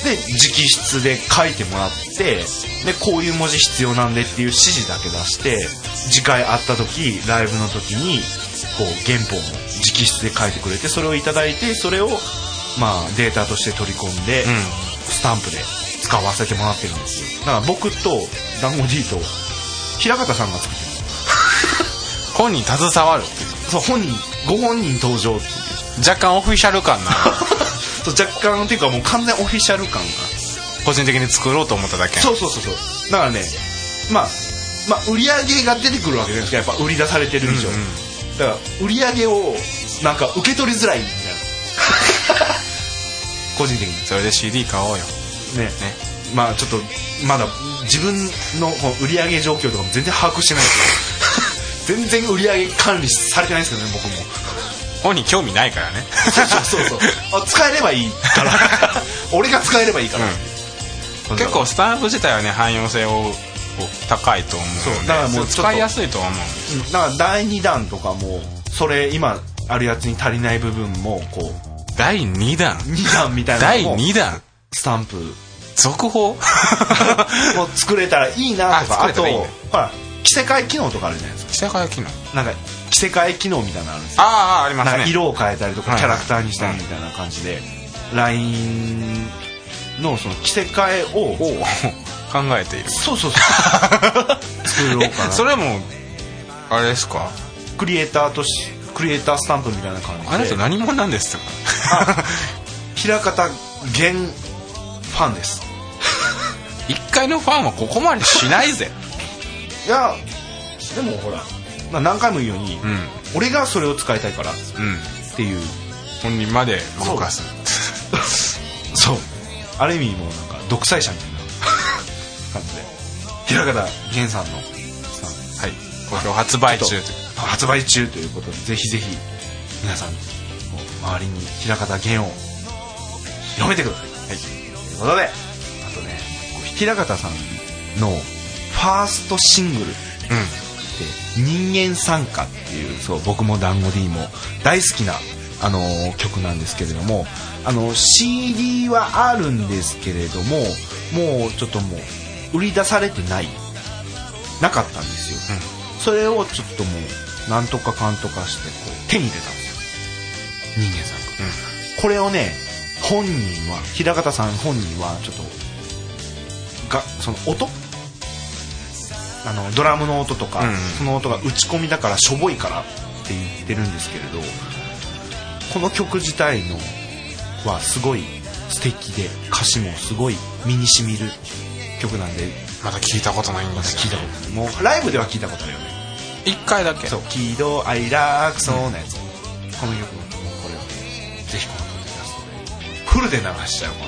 で直筆で書いてもらってでこういう文字必要なんでっていう指示だけ出して次回会った時ライブの時にこう原本を直筆で書いてくれてそれをいただいてそれをまあデータとして取り込んで、ん。スタンプで使わせてもらってるんですよ。だから僕と団子 D と平方さんが作ってる 本に携わるそう。本人ご本人登場若干オフィシャル感な。そう若干っていうかもう完全オフィシャル感が。個人的に作ろうと思っただけ。そうそうそうそう。だからねまあまあ売り上げが出てくるわけじゃないですか。やっぱ売り出されてる以上、だから売り上げをなんか受け取りづらいみたいな。個人的にそれで CD 買おうよ。ね。まあちょっとまだ自分の売り上げ状況とかも全然把握してないですよ。全然売り上げ管理されてないですけどね僕も。本に興味ないからね。そうそうそうあ使えればいいから。俺が使えればいいから、結構スタンプ自体はね汎用性を高いと思うのでそうだからもう使いやすいとは思ううんだから第2弾とかもそれ今あるやつに足りない部分もこう。第2弾？2弾みたいな第のも2弾？スタンプ。続報？も作れたらいいなとか。あといいね。ほら着せ替え機能とかあるじゃないですか。着せ替え機能？なんか着せ替え機能みたいなのあるんですよ。ああありますね。色を変えたりとかはいキャラクターにしたりみたいな感じで LINE のその着せ替えを考えている。そうそうそう。作ろうえかなそれもあれですか？クリエイターとしクリエイタースタンプみたいな感じで。あの人何者なんですか？平方源ファンです。一回のファンはここまでしないぜ。いやでもほら、まあ、何回も言うように、うん。俺がそれを使いたいからっうん。ていう。本人まで動かす。そう。ある意味もうなんか独裁者みたいな感じで。平方源さんのはい好評発売中と。いう発売中ということでぜひぜひ皆さん周りに平方源を広めてください、はい、ということで。あとね平方さんのファーストシングル。って「人間参加」っていうそう僕も団子 D も大好きなあのー曲なんですけれどもあの CD はあるんですけれどももうちょっともう売り出されてないなかったんですよ、それをちょっともうなんとかかんとかしてこう手に入れたんですよ。人間さん。が、これをね本人は平方さん本人はちょっとがその音？あのドラムの音とか、うん。うんその音が打ち込みだからしょぼいからって言ってるんですけれどこの曲自体のはすごい素敵で歌詞もすごい身にしみる曲なんで。まだ聞いたことないんですよ聞いたことない。もうライブでは聞いたことあるよね。一回だけ。そう「喜怒哀楽そうなやつ、この曲もこれをぜひこのポッドキャストでフルで流しちゃうわ。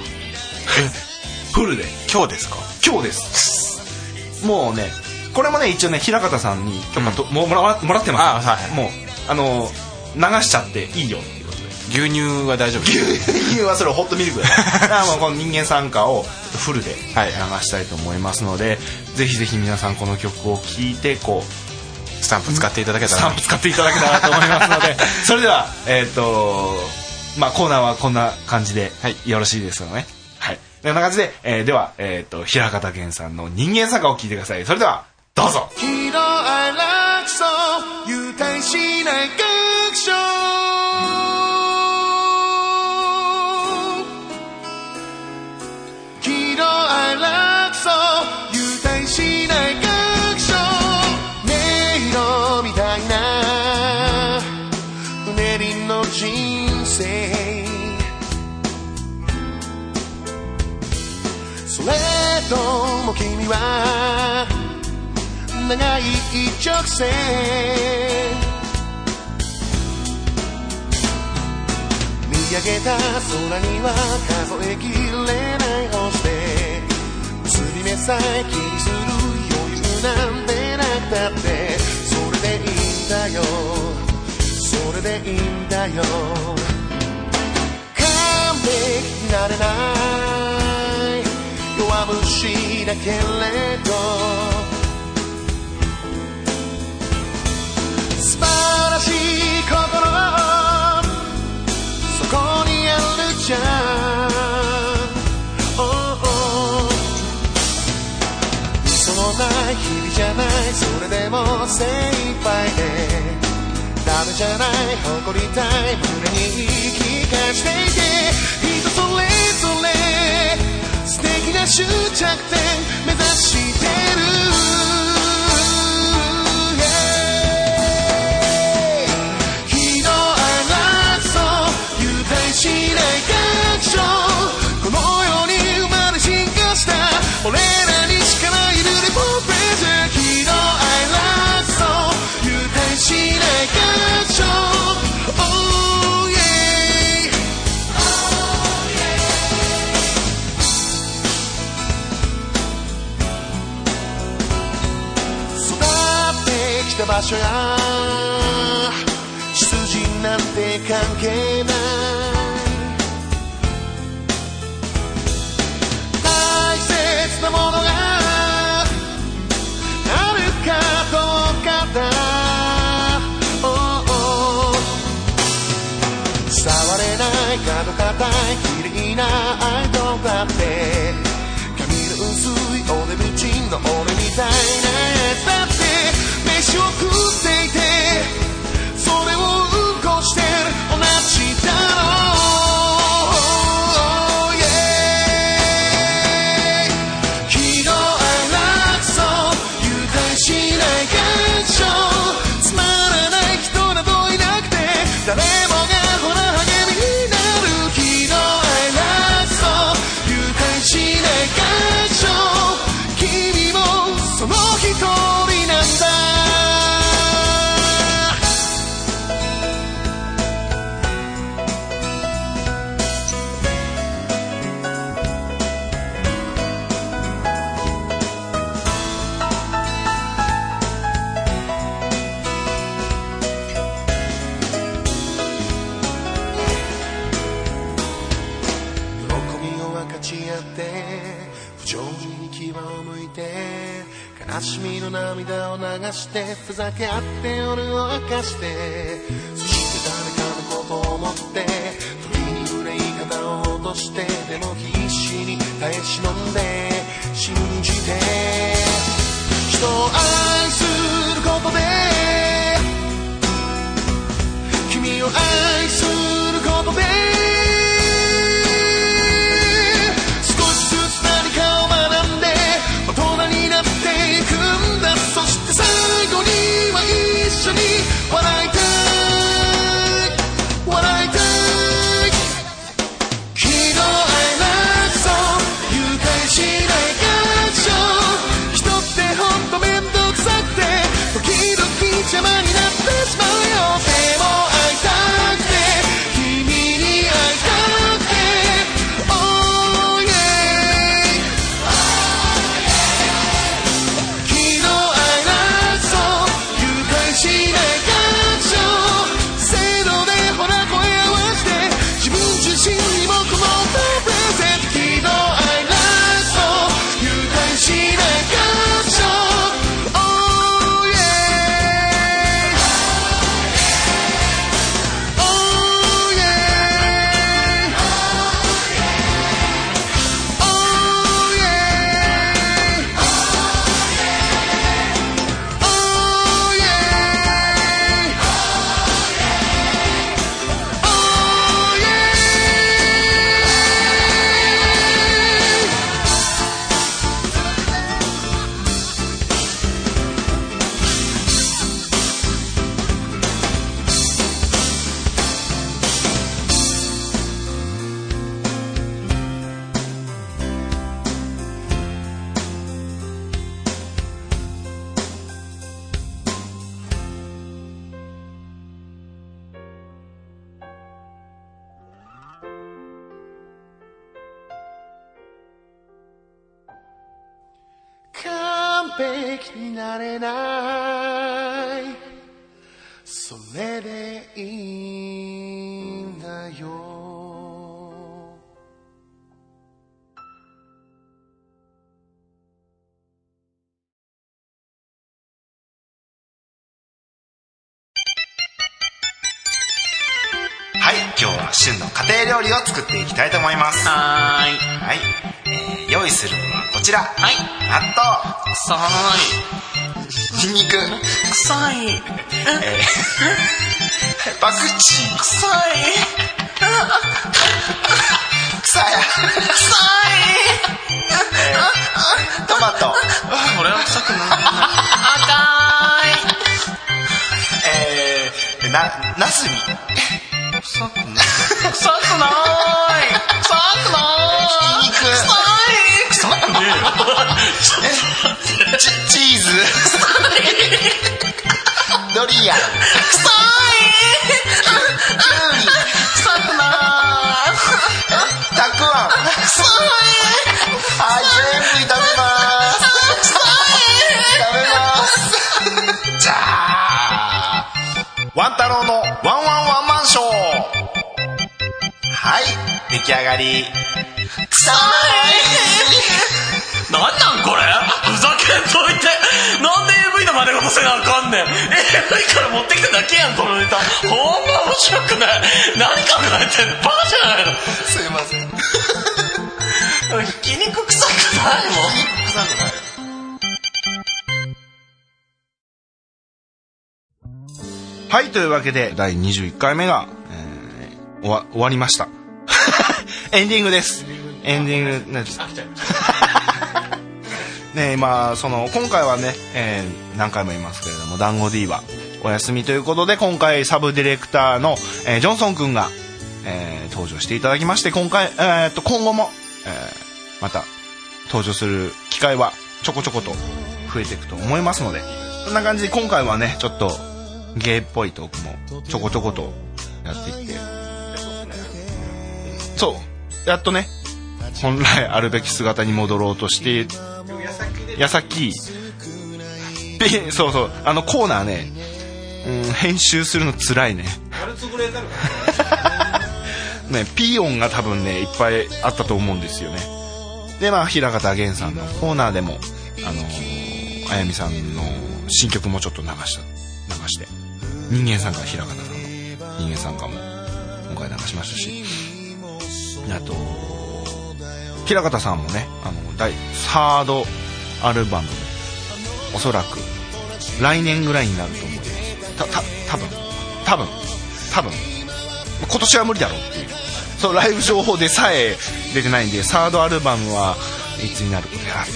フルで。今日ですか？今日です。もうねこれもね一応ね平方さんに許可と、もうもらわもらってますあはいはい。もうあの流しちゃっていいよ牛乳は大丈夫牛乳はそれをホットミルクだか もうこの人間参加をフルで流はいしたいと思いますので、ぜひぜひ皆さんこの曲を聴いてこうスタンプ使っていただけたら。スタンプ使っていただけたらと思いますので。それではえっ、とまあコーナーはこんな感じではい。よろしいですよね。はい。こんな感じで、えーでは、えっと平方源さんの人間参加を聞いてください。それではどうぞ。喜怒哀楽そう優待しない楽は長い一直線。見上げた空には数えきれない星で結び目さえ気にする余裕なんてなくたってそれでいいんだよ。それでいいんだよ。完璧になれない虫だけれど。素晴らしい心。そこにあるじゃん。Oh, oh 嘘のない日々じゃない。それでも精一杯で。ダメじゃない。誇りたい。胸に言い聞かしていて人それぞれな終着点目指して場所や出陣な。んて関係な。い大切なものがあるかどうかだ Oh, oh 触れない角硬い綺麗な愛とだって。髪の薄いおデブチンの俺みたいな。てふざけ合って夜を明かして璧になれない。それでいい。家庭料理を作っていきたいと思います。はーい。はい、えー用意するのはこちら。はい。納豆。臭いニンニク臭い。えーパクチー臭い。草やトマト。これは臭くないえー、なナスビ臭くない臭くない臭くない臭い臭くねえよチチーズドリアン臭い臭くないたくあん臭はい全部炒めます食べますじゃあワン太郎の出来上がり。臭 なんなんこれ？ふざけんといて。なんで AV の真似事せなあかんねん。AV から持ってきただけやんこのネタ。ほんま面白くない。何考えてんの？バカじゃないの？いすいません。ひき肉臭くないもん。臭くないはい、というわけで、第21回目が、えー終わ、終わりました。エンディングです。エンディング、ね、飽きちゃいましたねまあ、その、今回はね、えー何回も言いますけれども、団子 D はお休みということで、今回サブディレクターの、えージョンソン君が、えー登場していただきまして、今回、えーっと、今後も、えーまた、登場する機会はちょこちょこと増えていくと思いますので、そんな感じで今回はね、ちょっと、ゲイっぽいトークもちょこちょことやっていって、そう、やっとね、本来あるべき姿に戻ろうとして矢先ピそうそうあのコーナーね、うん、編集するのつらいね。ね ピー音が多分ねいっぱいあったと思うんですよね。でまあ平方源さんのコーナーでもあのーあやみさんの新曲もちょっと流した流して。人間参加平方さんの人間参加も今回流しましたしあと平方さんもねあの第サードアルバムおそらく来年ぐらいになると思います。たた多分多分多分今年は無理だろうっていう。そうライブ情報でさえ出てないんでサードアルバムはいつになることやっ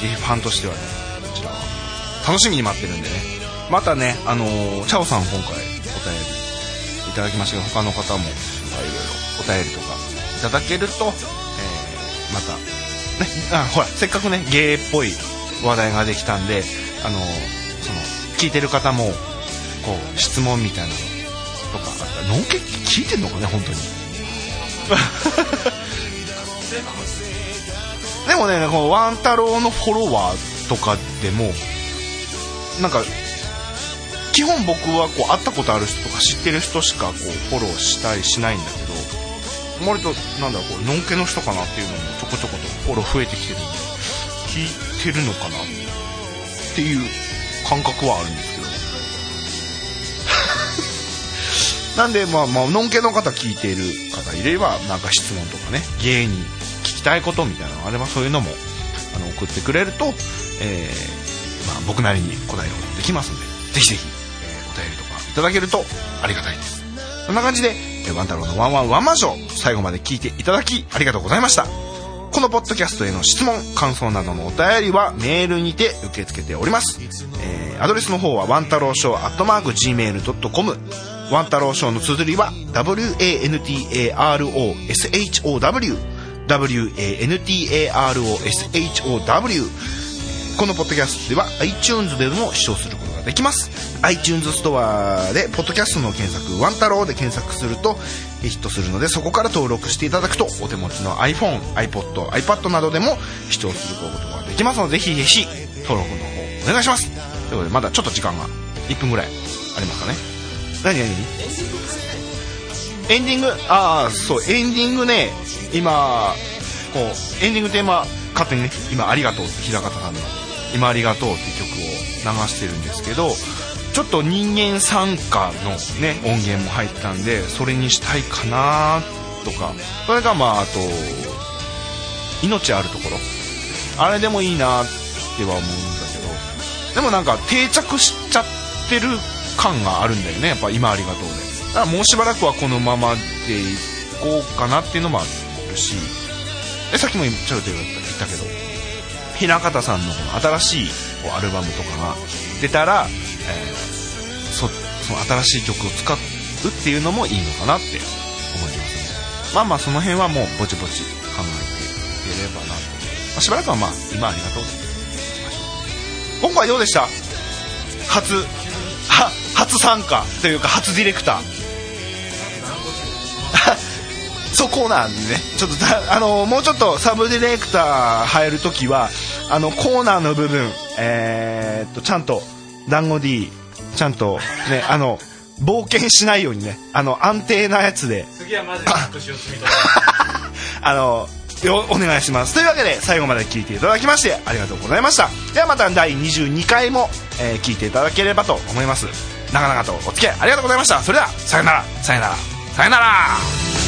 ていうファンとしてはねこちらは楽しみに待ってるんでね。またねあのーチャオさん今回お便りいただきましたけど他の方もいろいろお便りとかいただけると、えーまたねあほらせっかくねゲイっぽい話題ができたんであのーその聞いてる方もこう質問みたいなのとかあったらのんけ聞いてんのかね本当に。でもねこのワン太郎のフォロワーとかでもなんか基本僕はこう会ったことある人とか知ってる人しかこうフォローしたりしないんだけど割となんだろうこうのんけの人かなっていうのもちょこちょことフォロー増えてきてるんで聞いてるのかな？っていう感覚はあるんですけど。なんでまあまあのんけの方聞いている方いればなんか質問とかね芸に聞きたいことみたいなのがあればそういうのもあの送ってくれると、えーまあ、僕なりに答えることができますのでぜひぜひ、えーお便りとかいただけるとありがたいです。そんな感じで、ワン太郎のワンワンワンマンショー最後まで聞いていただきありがとうございました。このポッドキャストへの質問感想などのお便りはメールにて受け付けております、えーアドレスの方はワン太郎ショーアットマーク Gmail.com ワン太郎ショーの綴りは WANTAROSHOW WANTAROSHOW このポッドキャストでは iTunes でも視聴することができます。iTunes ストアでポッドキャストの検索「ワン太郎」で検索するとヒットするのでそこから登録していただくとお手持ちの iPhone、iPod、iPad などでも視聴することができますのでぜひぜひ登録の方お願いします。ということでまだちょっと時間が1分ぐらいありますかね。何何？エンディング？ああそうエンディングね今こうエンディングテーマ勝手にね今ありがとうって平方さんの今ありがとうって曲を流してるんですけどちょっと人間参加のね音源も入ったんでそれにしたいかなとか。それがまああと命あるところ。あれでもいいなっては思うんだけど。でもなんか定着しちゃってる感があるんだよね。やっぱ今ありがとうで。だからもうしばらくはこのままでいこうかなっていうのもあるし。でさっきもちょっと言ったけど。平方さんのこの新しいこうアルバムとかが出たら、えーそその新しい曲を使うっていうのもいいのかなって思いますね。まあまあその辺はもうぼちぼち考えていければなと、まあ、しばらくはまあ今ありがとうで今回どうでした？初初参加というか初ディレクター。そうコーナーにねちょっとだあのもうちょっとサブディレクター入るときはあのコーナーの部分えーっとちゃんと団子 D ちゃんとねあの冒険しないようにねあの安定なやつで。次はマジで年を積み取あのよお願いします。というわけで最後まで聞いていただきましてありがとうございました。ではまた第22回も、えー聞いていただければと思います。長々とお付き合いありがとうございました。それではさよなら。さよなら。さよなら